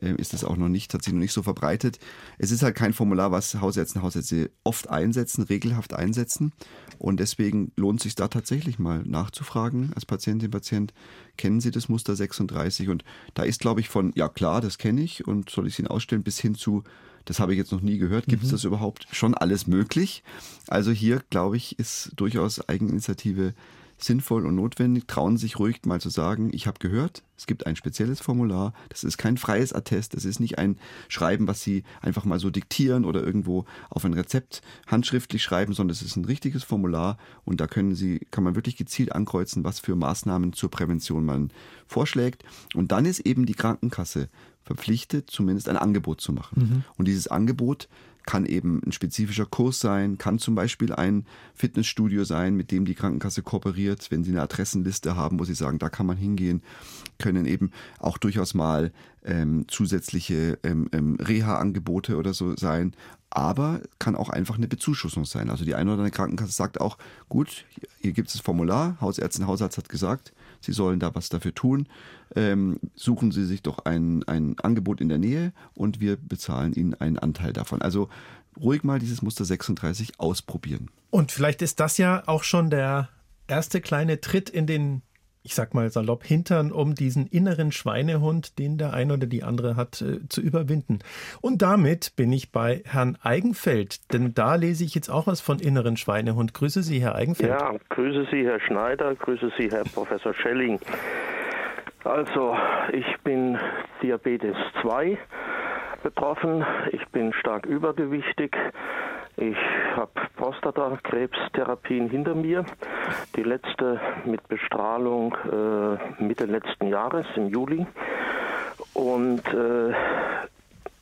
äh, ist es auch noch nicht, hat sich noch nicht so verbreitet. Es ist halt kein Formular, was Hausärzte und Hausärzte oft einsetzen, regelhaft einsetzen. Und deswegen lohnt es sich da tatsächlich mal nachzufragen als Patientin, Patient. Kennen Sie das Muster 36? Und da ist, glaube ich, von, ja klar, das kenne ich und soll ich es Ihnen ausstellen, bis hin zu, das habe ich jetzt noch nie gehört. Gibt es mhm. das überhaupt? Schon alles möglich. Also hier, glaube ich, ist durchaus Eigeninitiative sinnvoll und notwendig. Trauen sich ruhig mal zu sagen, ich habe gehört, es gibt ein spezielles Formular, das ist kein freies Attest, das ist nicht ein Schreiben, was Sie einfach mal so diktieren oder irgendwo auf ein Rezept handschriftlich schreiben, sondern es ist ein richtiges Formular und da können Sie, kann man wirklich gezielt ankreuzen, was für Maßnahmen zur Prävention man vorschlägt. Und dann ist eben die Krankenkasse verpflichtet, zumindest ein Angebot zu machen. Mhm. Und dieses Angebot kann eben ein spezifischer Kurs sein, kann zum Beispiel ein Fitnessstudio sein, mit dem die Krankenkasse kooperiert, wenn sie eine Adressenliste haben, wo sie sagen, da kann man hingehen, können eben auch durchaus mal ähm, zusätzliche ähm, ähm, Reha-Angebote oder so sein. Aber kann auch einfach eine Bezuschussung sein. Also die eine oder andere Krankenkasse sagt auch, gut, hier gibt es das Formular, Hausärztin, Hausarzt hat gesagt, Sie sollen da was dafür tun. Ähm, suchen Sie sich doch ein, ein Angebot in der Nähe und wir bezahlen Ihnen einen Anteil davon. Also ruhig mal dieses Muster 36 ausprobieren. Und vielleicht ist das ja auch schon der erste kleine Tritt in den ich sag mal salopp, Hintern, um diesen inneren Schweinehund, den der eine oder die andere hat, äh, zu überwinden. Und damit bin ich bei Herrn Eigenfeld, denn da lese ich jetzt auch was von inneren Schweinehund. Grüße Sie, Herr Eigenfeld. Ja, grüße Sie, Herr Schneider, grüße Sie, Herr Professor Schelling. Also, ich bin Diabetes 2 betroffen, ich bin stark übergewichtig, ich habe Prostatakrebstherapien hinter mir. Die letzte mit Bestrahlung äh, Mitte letzten Jahres im Juli. Und äh,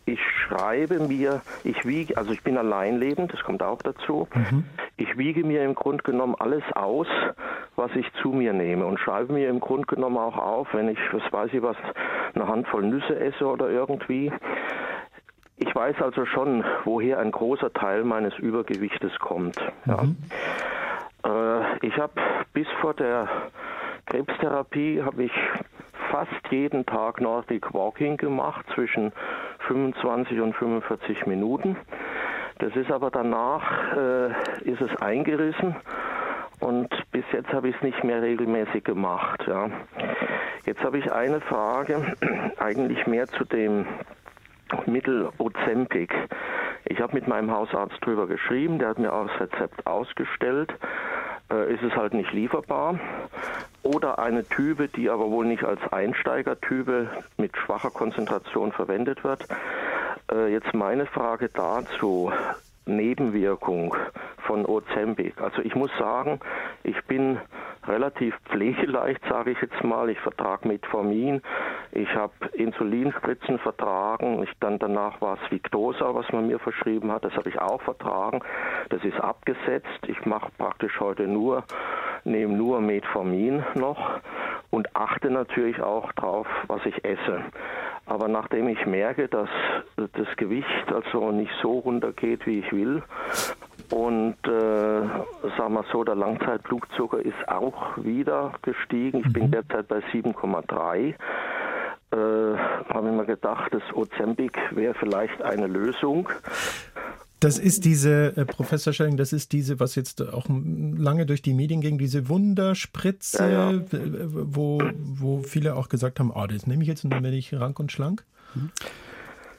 ich schreibe mir, ich wiege, also ich bin alleinlebend, das kommt auch dazu. Mhm. Ich wiege mir im Grunde genommen alles aus, was ich zu mir nehme und schreibe mir im Grunde genommen auch auf, wenn ich, was weiß ich was, eine Handvoll Nüsse esse oder irgendwie. Ich weiß also schon, woher ein großer Teil meines Übergewichtes kommt. Ja. Mhm. Äh, ich habe bis vor der Krebstherapie habe ich fast jeden Tag Nordic Walking gemacht zwischen 25 und 45 Minuten. Das ist aber danach äh, ist es eingerissen und bis jetzt habe ich es nicht mehr regelmäßig gemacht. Ja. Jetzt habe ich eine Frage, <clears throat> eigentlich mehr zu dem Mittel Ozempic. Ich habe mit meinem Hausarzt drüber geschrieben, der hat mir auch das Rezept ausgestellt. Äh, ist es halt nicht lieferbar. Oder eine Tübe, die aber wohl nicht als Einsteigertübe mit schwacher Konzentration verwendet wird. Äh, jetzt meine Frage dazu. Nebenwirkung von Ozempic. Also ich muss sagen, ich bin relativ pflegeleicht, sage ich jetzt mal. Ich vertrage Metformin, ich habe Insulinspritzen vertragen, ich dann danach war es Victosa, was man mir verschrieben hat, das habe ich auch vertragen. Das ist abgesetzt. Ich mache praktisch heute nur, nehme nur Metformin noch und achte natürlich auch drauf, was ich esse. Aber nachdem ich merke, dass das Gewicht also nicht so runtergeht, wie ich will, und äh, sagen wir so, der Langzeitblutzucker ist auch wieder gestiegen. Ich mhm. bin derzeit bei 7,3. Äh, habe ich mir gedacht, das Ozempic wäre vielleicht eine Lösung. Das ist diese, äh, Professor Schelling, das ist diese, was jetzt auch lange durch die Medien ging, diese Wunderspritze, ja, ja. Wo, wo viele auch gesagt haben, oh, das nehme ich jetzt und dann werde ich rank und schlank.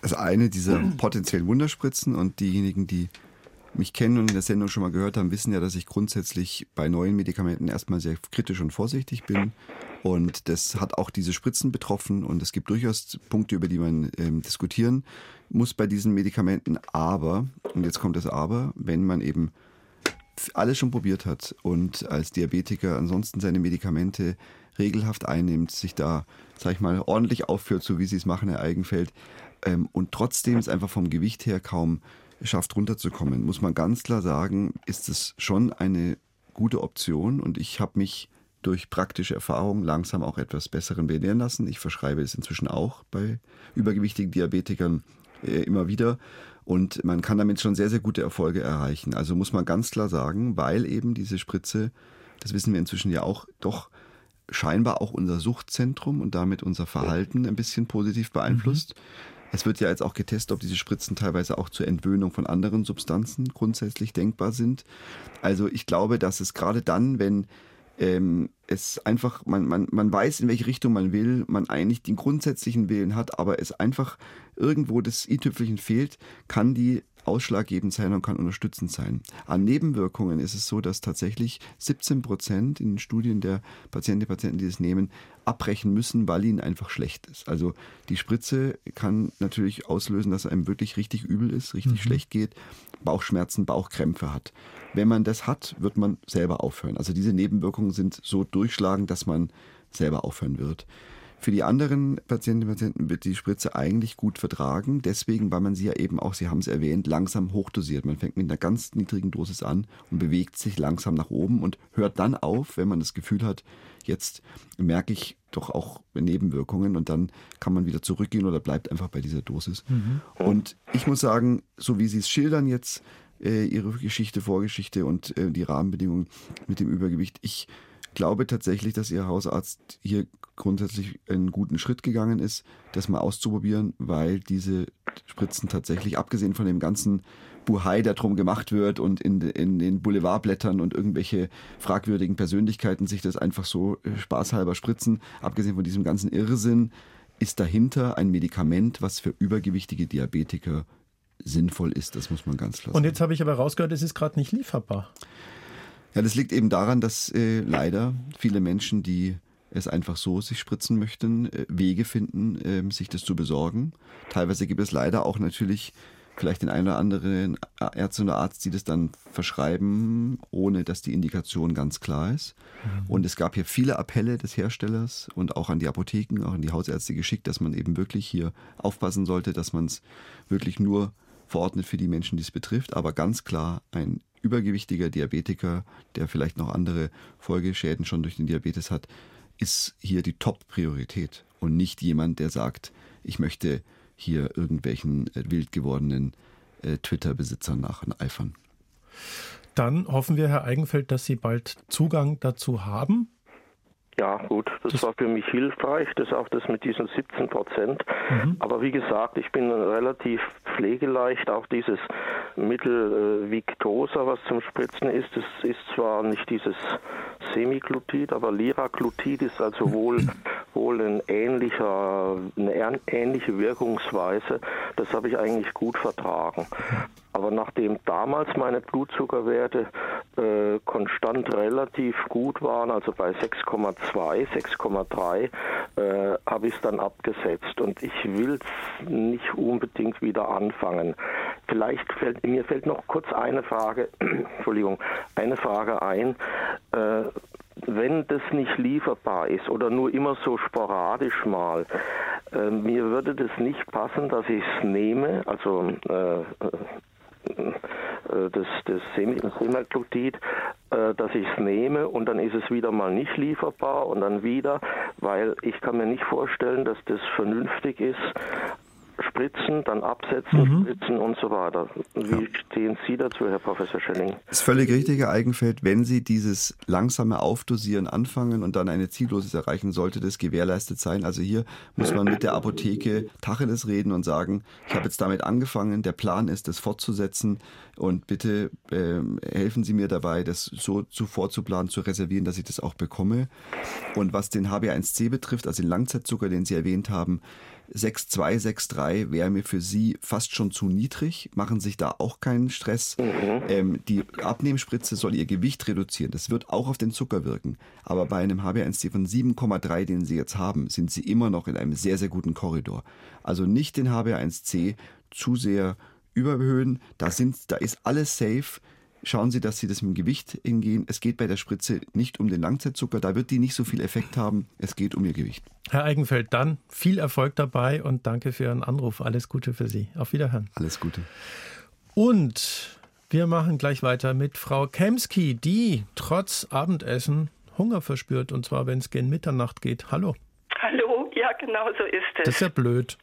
Also eine dieser potenziellen Wunderspritzen und diejenigen, die mich kennen und in der Sendung schon mal gehört haben, wissen ja, dass ich grundsätzlich bei neuen Medikamenten erstmal sehr kritisch und vorsichtig bin. Und das hat auch diese Spritzen betroffen und es gibt durchaus Punkte, über die man ähm, diskutieren muss bei diesen Medikamenten. Aber, und jetzt kommt das Aber, wenn man eben alles schon probiert hat und als Diabetiker ansonsten seine Medikamente regelhaft einnimmt, sich da, sag ich mal, ordentlich aufführt, so wie sie es machen, Herr Eigenfeld, ähm, und trotzdem es einfach vom Gewicht her kaum schafft, runterzukommen, muss man ganz klar sagen, ist es schon eine gute Option und ich habe mich durch praktische Erfahrung langsam auch etwas Besseren belehren lassen. Ich verschreibe es inzwischen auch bei übergewichtigen Diabetikern äh, immer wieder. Und man kann damit schon sehr, sehr gute Erfolge erreichen. Also muss man ganz klar sagen, weil eben diese Spritze, das wissen wir inzwischen ja auch, doch scheinbar auch unser Suchtzentrum und damit unser Verhalten ein bisschen positiv beeinflusst. Mhm. Es wird ja jetzt auch getestet, ob diese Spritzen teilweise auch zur Entwöhnung von anderen Substanzen grundsätzlich denkbar sind. Also ich glaube, dass es gerade dann, wenn ähm, es einfach, man, man, man weiß, in welche Richtung man will, man eigentlich den grundsätzlichen Willen hat, aber es einfach irgendwo das i-Tüpfelchen fehlt, kann die ausschlaggebend sein und kann unterstützend sein. An Nebenwirkungen ist es so, dass tatsächlich 17 Prozent in den Studien der Patientinnen und Patienten, die es nehmen, abbrechen müssen, weil ihnen einfach schlecht ist. Also die Spritze kann natürlich auslösen, dass einem wirklich richtig übel ist, richtig mhm. schlecht geht, Bauchschmerzen, Bauchkrämpfe hat. Wenn man das hat, wird man selber aufhören. Also diese Nebenwirkungen sind so durchschlagend, dass man selber aufhören wird. Für die anderen Patientinnen und Patienten wird die Spritze eigentlich gut vertragen, deswegen, weil man sie ja eben auch, Sie haben es erwähnt, langsam hochdosiert. Man fängt mit einer ganz niedrigen Dosis an und bewegt sich langsam nach oben und hört dann auf, wenn man das Gefühl hat, jetzt merke ich doch auch Nebenwirkungen und dann kann man wieder zurückgehen oder bleibt einfach bei dieser Dosis. Mhm. Und ich muss sagen, so wie Sie es schildern jetzt, äh, Ihre Geschichte, Vorgeschichte und äh, die Rahmenbedingungen mit dem Übergewicht, ich glaube tatsächlich, dass Ihr Hausarzt hier grundsätzlich einen guten Schritt gegangen ist, das mal auszuprobieren, weil diese Spritzen tatsächlich, abgesehen von dem ganzen Buhai, der drum gemacht wird und in, in den Boulevardblättern und irgendwelche fragwürdigen Persönlichkeiten sich das einfach so äh, spaßhalber spritzen, abgesehen von diesem ganzen Irrsinn, ist dahinter ein Medikament, was für übergewichtige Diabetiker sinnvoll ist. Das muss man ganz klar sagen. Und jetzt habe ich aber rausgehört, es ist gerade nicht lieferbar. Ja, das liegt eben daran, dass äh, leider viele Menschen, die es einfach so sich spritzen möchten, äh, Wege finden, äh, sich das zu besorgen. Teilweise gibt es leider auch natürlich vielleicht den einen oder anderen Ärztin oder Arzt, die das dann verschreiben, ohne dass die Indikation ganz klar ist. Mhm. Und es gab hier viele Appelle des Herstellers und auch an die Apotheken, auch an die Hausärzte geschickt, dass man eben wirklich hier aufpassen sollte, dass man es wirklich nur verordnet für die Menschen, die es betrifft. Aber ganz klar, ein übergewichtiger Diabetiker, der vielleicht noch andere Folgeschäden schon durch den Diabetes hat, ist hier die Top-Priorität und nicht jemand, der sagt, ich möchte hier irgendwelchen äh, wild gewordenen äh, Twitter-Besitzern nacheifern. Dann hoffen wir, Herr Eigenfeld, dass Sie bald Zugang dazu haben. Ja, gut, das, das, war für mich hilfreich, das auch das mit diesen 17 Prozent. Mhm. Aber wie gesagt, ich bin relativ pflegeleicht. Auch dieses Mittel äh, Victosa, was zum Spritzen ist, das ist zwar nicht dieses Semiglutid, aber Liraglutid ist also wohl, wohl ein ähnlicher, eine ähnliche Wirkungsweise. Das habe ich eigentlich gut vertragen. Aber nachdem damals meine Blutzuckerwerte äh, konstant relativ gut waren, also bei 6,2, 6,3, äh, habe ich es dann abgesetzt. Und ich will es nicht unbedingt wieder anfangen. Vielleicht fällt mir fällt noch kurz eine Frage, <clears throat> Entschuldigung, eine Frage ein. Äh, wenn das nicht lieferbar ist oder nur immer so sporadisch mal, äh, mir würde das nicht passen, dass ich es nehme, also äh, äh, das, das Semaglutid, dass ich es nehme und dann ist es wieder mal nicht lieferbar und dann wieder, weil ich kann mir nicht vorstellen, dass das vernünftig ist, spritzen, dann absetzen, mhm. spritzen und so weiter. Wie ja. stehen Sie dazu, Herr Professor Schelling? Das ist völlig richtig, Herr Eigenfeld. Wenn Sie dieses langsame Aufdosieren anfangen und dann eine Zieldosis erreichen, sollte das gewährleistet sein. Also hier muss man mit der Apotheke Tacheles reden und sagen, ich habe jetzt damit angefangen, der Plan ist, das fortzusetzen und bitte äh, helfen Sie mir dabei, das so zu vorzuplanen, zu reservieren, dass ich das auch bekomme. Und was den HB1C betrifft, also den Langzeitzucker, den Sie erwähnt haben, 6263 wäre mir für Sie fast schon zu niedrig. Machen sich da auch keinen Stress. Mhm. Ähm, die Abnehmspritze soll Ihr Gewicht reduzieren. Das wird auch auf den Zucker wirken. Aber bei einem HbA1c von 7,3, den Sie jetzt haben, sind Sie immer noch in einem sehr, sehr guten Korridor. Also nicht den HbA1c zu sehr überhöhen. Da, sind, da ist alles safe schauen Sie, dass Sie das mit dem Gewicht hingehen. Es geht bei der Spritze nicht um den Langzeitzucker, da wird die nicht so viel Effekt haben. Es geht um Ihr Gewicht. Herr Eigenfeld, dann viel Erfolg dabei und danke für Ihren Anruf. Alles Gute für Sie. Auf Wiederhören. Alles Gute. Und wir machen gleich weiter mit Frau Kemski, die trotz Abendessen Hunger verspürt und zwar, wenn es gegen Mitternacht geht. Hallo. Hallo, ja, genau so ist es. Das ist ja blöd.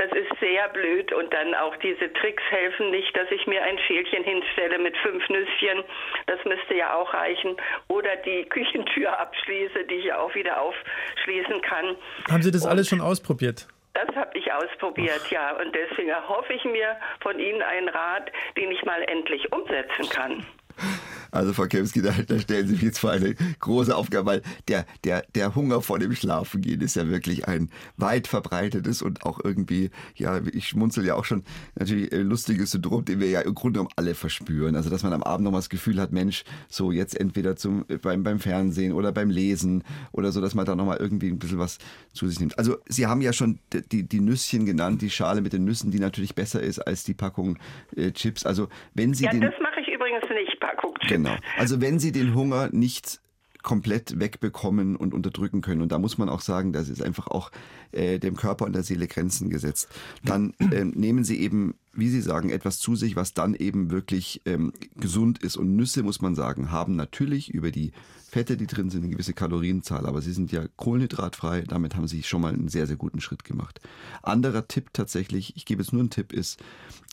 Das ist sehr blöd und dann auch diese Tricks helfen nicht, dass ich mir ein Schälchen hinstelle mit fünf Nüsschen. Das müsste ja auch reichen. Oder die <laughs> Küchentür abschließe, die ich ja auch wieder aufschließen kann. Haben Sie das und alles schon ausprobiert? Das habe ich ausprobiert, ja. Und deswegen erhoffe ich mir von Ihnen einen Rat, den ich mal endlich umsetzen kann. <laughs> Also Frau Kemski, da, da stellen Sie mich jetzt vor eine große Aufgabe, weil der, der, der Hunger vor dem Schlafengehen ist ja wirklich ein weit verbreitetes und auch irgendwie, ja, ich schmunzel ja auch schon, natürlich ein lustiges Syndrom, den wir ja im Grunde genommen alle verspüren. Also, dass man am Abend noch mal das Gefühl hat, Mensch, so jetzt entweder zum, beim, beim Fernsehen oder beim Lesen oder so, dass man da noch mal irgendwie ein bisschen was zu sich nimmt. Also, Sie haben ja schon die, die Nüsschen genannt, die Schale mit den Nüssen, die natürlich besser ist als die Packung äh, Chips. Also, wenn Sie ja, den... das mache ich übrigens nicht, Chips. Genau. Also, wenn Sie den Hunger nicht komplett wegbekommen und unterdrücken können. Und da muss man auch sagen, das ist einfach auch äh, dem Körper und der Seele Grenzen gesetzt. Dann äh, nehmen Sie eben, wie Sie sagen, etwas zu sich, was dann eben wirklich ähm, gesund ist. Und Nüsse, muss man sagen, haben natürlich über die Fette, die drin sind, eine gewisse Kalorienzahl, aber sie sind ja kohlenhydratfrei. Damit haben sie schon mal einen sehr, sehr guten Schritt gemacht. Anderer Tipp tatsächlich, ich gebe jetzt nur einen Tipp, ist,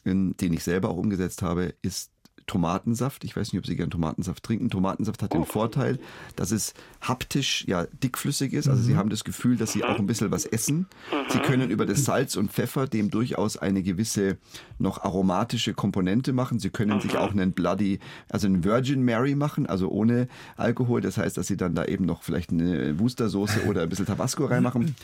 den ich selber auch umgesetzt habe, ist Tomatensaft. Ich weiß nicht, ob Sie gerne Tomatensaft trinken. Tomatensaft hat den Vorteil, dass es haptisch ja dickflüssig ist. Also Sie mhm. haben das Gefühl, dass Sie auch ein bisschen was essen. Sie können über das Salz und Pfeffer dem durchaus eine gewisse noch aromatische Komponente machen. Sie können sich auch einen Bloody, also einen Virgin Mary machen, also ohne Alkohol. Das heißt, dass Sie dann da eben noch vielleicht eine Wustersoße oder ein bisschen Tabasco reinmachen.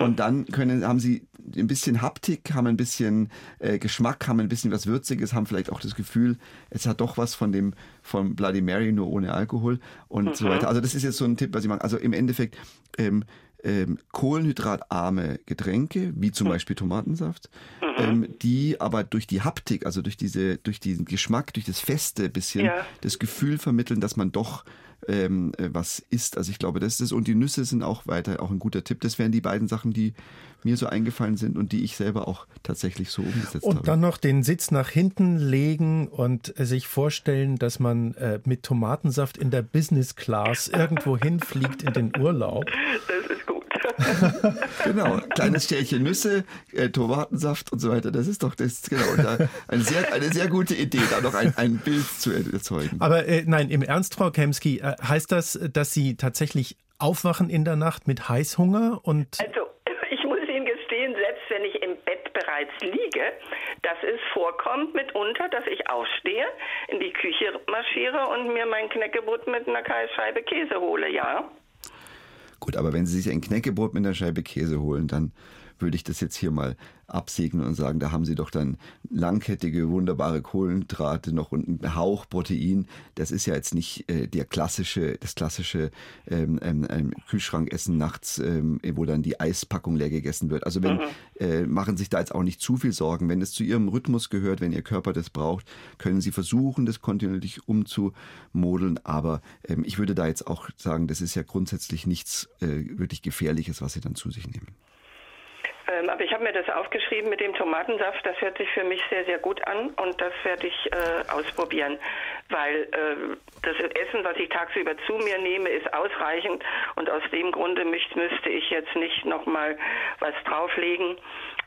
Und dann können, haben Sie ein bisschen Haptik, haben ein bisschen äh, Geschmack, haben ein bisschen was Würziges, haben vielleicht auch das Gefühl, es hat doch was von dem von Bloody Mary, nur ohne Alkohol und mhm. so weiter. Also das ist jetzt so ein Tipp, was ich mache. Also im Endeffekt ähm, ähm, kohlenhydratarme Getränke, wie zum mhm. Beispiel Tomatensaft, mhm. ähm, die aber durch die Haptik, also durch diese, durch diesen Geschmack, durch das Feste bisschen, ja. das Gefühl vermitteln, dass man doch ähm, äh, was isst. Also ich glaube, das ist es. Und die Nüsse sind auch weiter auch ein guter Tipp. Das wären die beiden Sachen, die mir so eingefallen sind und die ich selber auch tatsächlich so umgesetzt und habe. Und dann noch den Sitz nach hinten legen und sich vorstellen, dass man äh, mit Tomatensaft in der Business Class irgendwo hinfliegt in den Urlaub. Das ist gut. Genau, kleines Schälchen Nüsse, äh, Tomatensaft und so weiter. Das ist doch das, genau, da eine, sehr, eine sehr gute Idee, da noch ein, ein Bild zu erzeugen. Aber äh, nein, im Ernst, Frau Kemski, äh, heißt das, dass Sie tatsächlich aufwachen in der Nacht mit Heißhunger und. Also, ich muss Ihnen gestehen, selbst wenn ich im Bett bereits liege, dass es vorkommt mitunter, dass ich aufstehe, in die Küche marschiere und mir mein Knäckebrot mit einer Scheibe Käse hole, ja. Gut, aber wenn Sie sich ein Knäckebrot mit einer Scheibe Käse holen, dann würde ich das jetzt hier mal absegnen und sagen, da haben Sie doch dann langkettige, wunderbare Kohlenhydrate noch und einen Hauch Protein. Das ist ja jetzt nicht äh, der klassische, das klassische ähm, ähm, Kühlschrankessen nachts, ähm, wo dann die Eispackung leer gegessen wird. Also wenn, mhm. äh, machen sich da jetzt auch nicht zu viel Sorgen. Wenn es zu Ihrem Rhythmus gehört, wenn Ihr Körper das braucht, können Sie versuchen, das kontinuierlich umzumodeln. Aber ähm, ich würde da jetzt auch sagen, das ist ja grundsätzlich nichts äh, wirklich Gefährliches, was Sie dann zu sich nehmen. Ähm, aber ich habe mir das aufgeschrieben mit dem Tomatensaft. Das hört sich für mich sehr, sehr gut an und das werde ich äh, ausprobieren, weil äh, das Essen, was ich tagsüber zu mir nehme, ist ausreichend und aus dem Grunde müsste, müsste ich jetzt nicht nochmal was drauflegen.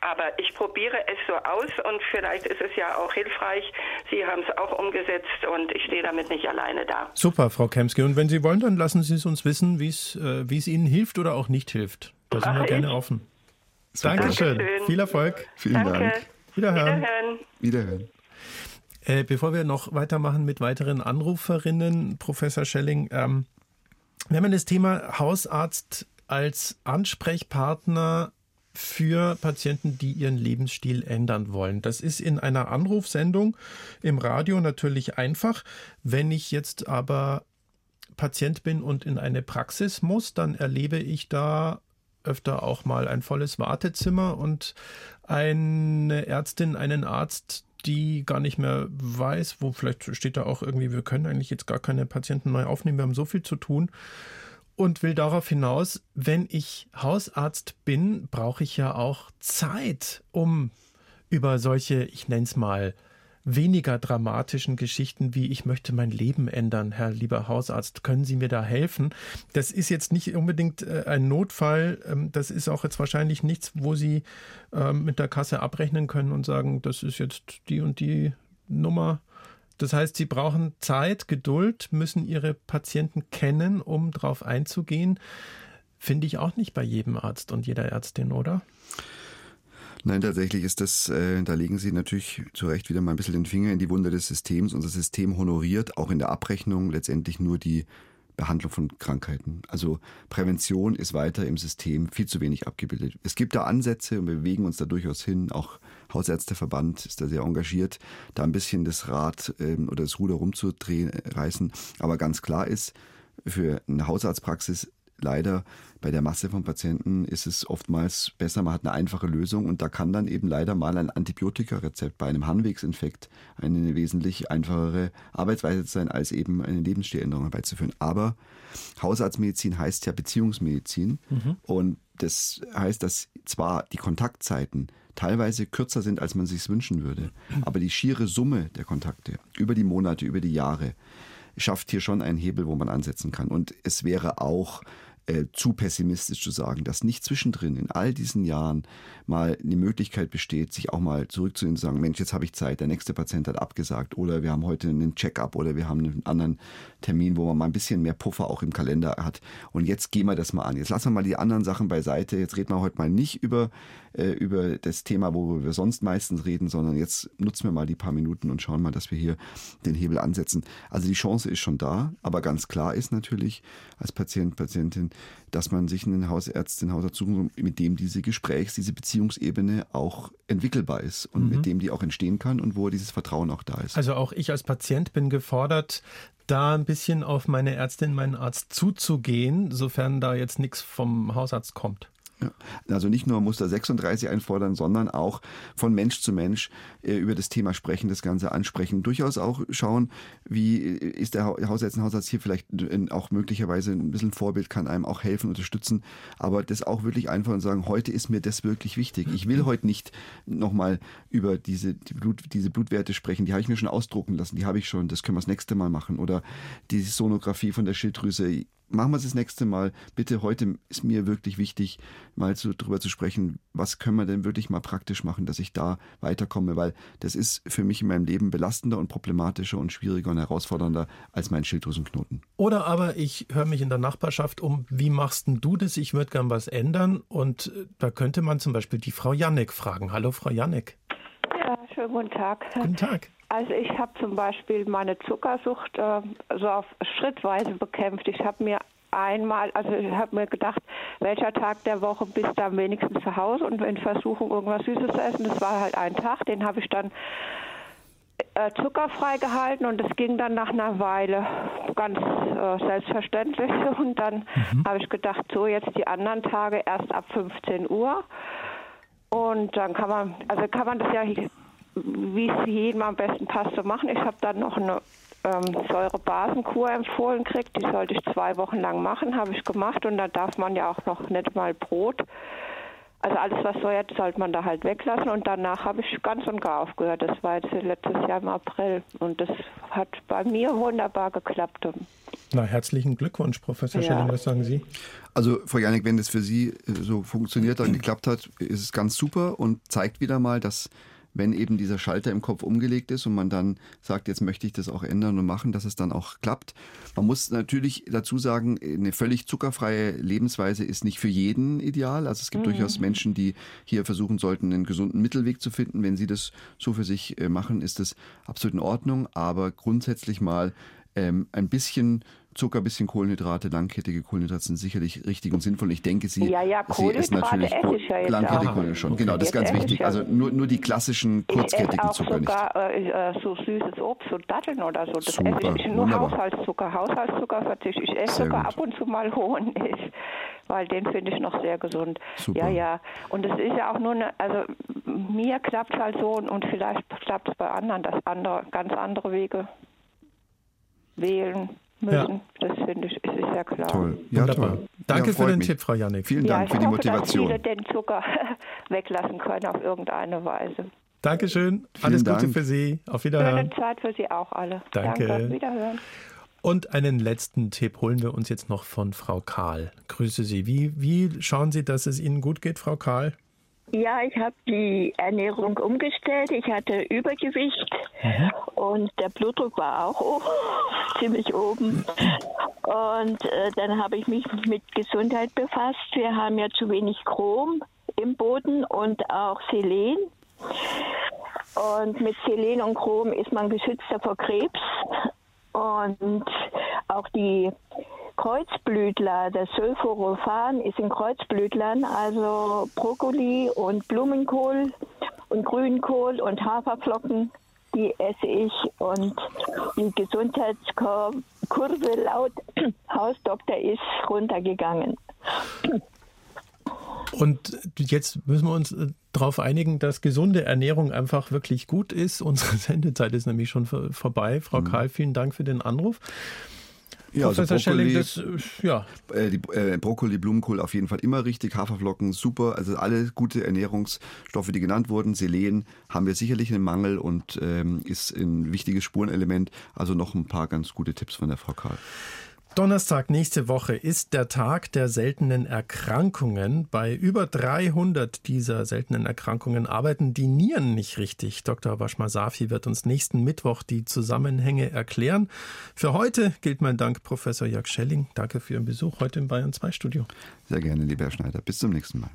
Aber ich probiere es so aus und vielleicht ist es ja auch hilfreich. Sie haben es auch umgesetzt und ich stehe damit nicht alleine da. Super, Frau Kemski. Und wenn Sie wollen, dann lassen Sie es uns wissen, wie äh, es Ihnen hilft oder auch nicht hilft. Da sind wir gerne offen. Dankeschön. Dankeschön. Viel Erfolg. Vielen Danke. Dank. Wiederhören. Wiederhören. Wiederhören. Äh, bevor wir noch weitermachen mit weiteren Anruferinnen, Professor Schelling, ähm, wir haben das Thema Hausarzt als Ansprechpartner für Patienten, die ihren Lebensstil ändern wollen. Das ist in einer Anrufsendung im Radio natürlich einfach. Wenn ich jetzt aber Patient bin und in eine Praxis muss, dann erlebe ich da öfter auch mal ein volles Wartezimmer und eine Ärztin, einen Arzt, die gar nicht mehr weiß, wo vielleicht steht da auch irgendwie, wir können eigentlich jetzt gar keine Patienten neu aufnehmen, wir haben so viel zu tun. Und will darauf hinaus, wenn ich Hausarzt bin, brauche ich ja auch Zeit, um über solche, ich nenne es mal, weniger dramatischen Geschichten wie ich möchte mein Leben ändern, Herr lieber Hausarzt, können Sie mir da helfen? Das ist jetzt nicht unbedingt äh, ein Notfall, ähm, das ist auch jetzt wahrscheinlich nichts, wo Sie ähm, mit der Kasse abrechnen können und sagen, das ist jetzt die und die Nummer. Das heißt, Sie brauchen Zeit, Geduld, müssen Ihre Patienten kennen, um darauf einzugehen. Finde ich auch nicht bei jedem Arzt und jeder Ärztin, oder? Nein, tatsächlich ist das, äh, da legen Sie natürlich zu Recht wieder mal ein bisschen den Finger in die Wunde des Systems. Unser System honoriert auch in der Abrechnung letztendlich nur die Behandlung von Krankheiten. Also Prävention ist weiter im System viel zu wenig abgebildet. Es gibt da Ansätze und wir bewegen uns da durchaus hin. Auch Hausärzteverband ist da sehr engagiert, da ein bisschen das Rad ähm, oder das Ruder rumzudrehen, äh. Aber ganz klar ist, für eine Hausarztpraxis leider bei der Masse von Patienten ist es oftmals besser, man hat eine einfache Lösung und da kann dann eben leider mal ein Antibiotikarezept bei einem Harnwegsinfekt eine wesentlich einfachere Arbeitsweise sein, als eben eine Lebensstiländerung herbeizuführen. Aber Hausarztmedizin heißt ja Beziehungsmedizin mhm. und das heißt, dass zwar die Kontaktzeiten teilweise kürzer sind, als man sich wünschen würde, aber die schiere Summe der Kontakte über die Monate, über die Jahre schafft hier schon einen Hebel, wo man ansetzen kann. Und es wäre auch äh, zu pessimistisch zu sagen, dass nicht zwischendrin in all diesen Jahren mal eine Möglichkeit besteht, sich auch mal zurückzunehmen und zu sagen, Mensch, jetzt habe ich Zeit, der nächste Patient hat abgesagt oder wir haben heute einen Check-up oder wir haben einen anderen Termin, wo man mal ein bisschen mehr Puffer auch im Kalender hat und jetzt gehen wir das mal an. Jetzt lassen wir mal die anderen Sachen beiseite. Jetzt reden wir heute mal nicht über, äh, über das Thema, worüber wir sonst meistens reden, sondern jetzt nutzen wir mal die paar Minuten und schauen mal, dass wir hier den Hebel ansetzen. Also die Chance ist schon da, aber ganz klar ist natürlich als Patient, Patientin, dass man sich einen Hausärztin, Hausarzt sucht, mit dem diese Gesprächs-, diese Beziehungsebene auch entwickelbar ist und mhm. mit dem die auch entstehen kann und wo dieses Vertrauen auch da ist. Also auch ich als Patient bin gefordert, da ein bisschen auf meine Ärztin, meinen Arzt zuzugehen, sofern da jetzt nichts vom Hausarzt kommt. Ja. Also nicht nur Muster 36 einfordern, sondern auch von Mensch zu Mensch äh, über das Thema sprechen, das Ganze ansprechen. Durchaus auch schauen, wie ist der Hausarzt, Hausarzt hier vielleicht auch möglicherweise ein bisschen Vorbild, kann einem auch helfen, unterstützen. Aber das auch wirklich einfach und sagen, heute ist mir das wirklich wichtig. Ich will heute nicht nochmal über diese, die Blut, diese Blutwerte sprechen. Die habe ich mir schon ausdrucken lassen, die habe ich schon, das können wir das nächste Mal machen. Oder die Sonographie von der Schilddrüse machen wir es das nächste Mal. Bitte, heute ist mir wirklich wichtig, mal zu, darüber zu sprechen, was können wir denn wirklich mal praktisch machen, dass ich da weiterkomme, weil das ist für mich in meinem Leben belastender und problematischer und schwieriger und herausfordernder als mein Schilddrüsenknoten. Oder aber ich höre mich in der Nachbarschaft um, wie machst denn du das? Ich würde gern was ändern und äh, da könnte man zum Beispiel die Frau Jannek fragen. Hallo, Frau Jannek. Ja, schönen guten Tag. Guten Tag. Also ich habe zum Beispiel meine Zuckersucht äh, so auf schrittweise bekämpft. Ich habe mir einmal, also ich habe mir gedacht, welcher Tag der Woche bist du am wenigsten zu Hause und in Versuchung irgendwas Süßes zu essen. Das war halt ein Tag, den habe ich dann äh, zuckerfrei gehalten und das ging dann nach einer Weile ganz äh, selbstverständlich. <laughs> Und dann mhm. habe ich gedacht, so jetzt die anderen Tage erst ab 15 Uhr. Und dann kann man, also kann man das ja wie es jedem am besten passt, zu machen. Ich habe dann noch eine ähm, Säurebasenkur empfohlen gekriegt. Die sollte ich zwei Wochen lang machen, habe ich gemacht. Und da darf man ja auch noch nicht mal Brot. Also alles, was säuert, sollte man da halt weglassen. Und danach habe ich ganz und gar aufgehört. Das war jetzt letztes Jahr im April. Und das hat bei mir wunderbar geklappt. Na, herzlichen Glückwunsch, Professor ja. Schelling. Was sagen Sie? Also, Frau Janik, wenn das für Sie so funktioniert und geklappt hat, ist es ganz super und zeigt wieder mal, dass wenn eben dieser Schalter im Kopf umgelegt ist und man dann sagt, jetzt möchte ich das auch ändern und machen, dass es dann auch klappt. Man muss natürlich dazu sagen, eine völlig zuckerfreie Lebensweise ist nicht für jeden ideal. Also es gibt mhm. durchaus Menschen, die hier versuchen sollten, einen gesunden Mittelweg zu finden. Wenn sie das so für sich äh, machen, ist das absolut in Ordnung. Aber grundsätzlich mal ähm, ein bisschen Zucker, bisschen Kohlenhydrate, langkettige Kohlenhydrate sind sicherlich richtig und sinnvoll. Ich denke, Sie, ja, ja, Sie essen natürlich ich ja langkettige Kohlenhydrate schon. Genau, das ist ganz wichtig. Also nur, nur die klassischen kurzkettigen Zucker sogar, nicht. Äh, so süßes Obst, so Datteln oder so. Das Super, esse ich nur Wunderbar. Haushaltszucker. Haushaltszucker verzichte ich. esse sogar ab und zu mal Honig <laughs> weil den finde ich noch sehr gesund. Super. Ja, ja. Und es ist ja auch nur eine, also mir klappt es halt so und, und vielleicht klappt es bei anderen, dass andere ganz andere Wege wählen müssen. Ja. Das finde ich, ist ja klar. Toll. Ja, Wunderbar. toll. Danke ja, für den mich. Tipp, Frau Janik. Vielen Dank ja, für die hoffe, Motivation. Dass viele den Zucker <laughs> weglassen können auf irgendeine Weise. Dankeschön. Alles Vielen Gute Dank. für Sie. Auf Wiederhören. Schöne Zeit für Sie auch alle. Danke. Danke. Wiederhören. Und einen letzten Tipp holen wir uns jetzt noch von Frau Karl. Grüße Sie. Wie, wie schauen Sie, dass es Ihnen gut geht, Frau Karl? Ja, ich habe die Ernährung umgestellt. Ich hatte Übergewicht mhm. und der Blutdruck war auch oh, ziemlich oben. Und äh, dann habe ich mich mit Gesundheit befasst. Wir haben ja zu wenig Chrom im Boden und auch Selen. Und mit Selen und Chrom ist man geschützter vor Krebs. Und auch die Kreuzblütler, das Sulforophan ist in Kreuzblütlern, also Brokkoli und Blumenkohl und Grünkohl und Haferflocken, die esse ich und die Gesundheitskorb Kurve laut <clears throat> Hausdoktor ist runtergegangen. Und jetzt müssen wir uns äh, darauf einigen, dass gesunde Ernährung einfach wirklich gut ist. Unsere <laughs> Sendezeit ist nämlich schon vorbei. Frau mhm. Karl, vielen Dank für den Anruf. Ja, also Professor Brokkoli, Schelling, das, ja. Äh, die, äh, Brokkoli, Blumenkohl auf jeden Fall immer richtig, Haferflocken super, also alle gute Ernährungsstoffe, die genannt wurden, Selen haben wir sicherlich einen Mangel und ähm, ist ein wichtiges Spurenelement. Also noch ein paar ganz gute Tipps von der Frau Karl. Donnerstag nächste Woche ist der Tag der seltenen Erkrankungen. Bei über 300 dieser seltenen Erkrankungen arbeiten die Nieren nicht richtig. Dr. Washmasafi wird uns nächsten Mittwoch die Zusammenhänge erklären. Für heute gilt mein Dank Professor Jörg Schelling. Danke für Ihren Besuch heute im Bayern 2 Studio. Sehr gerne, lieber Herr Schneider. Bis zum nächsten Mal.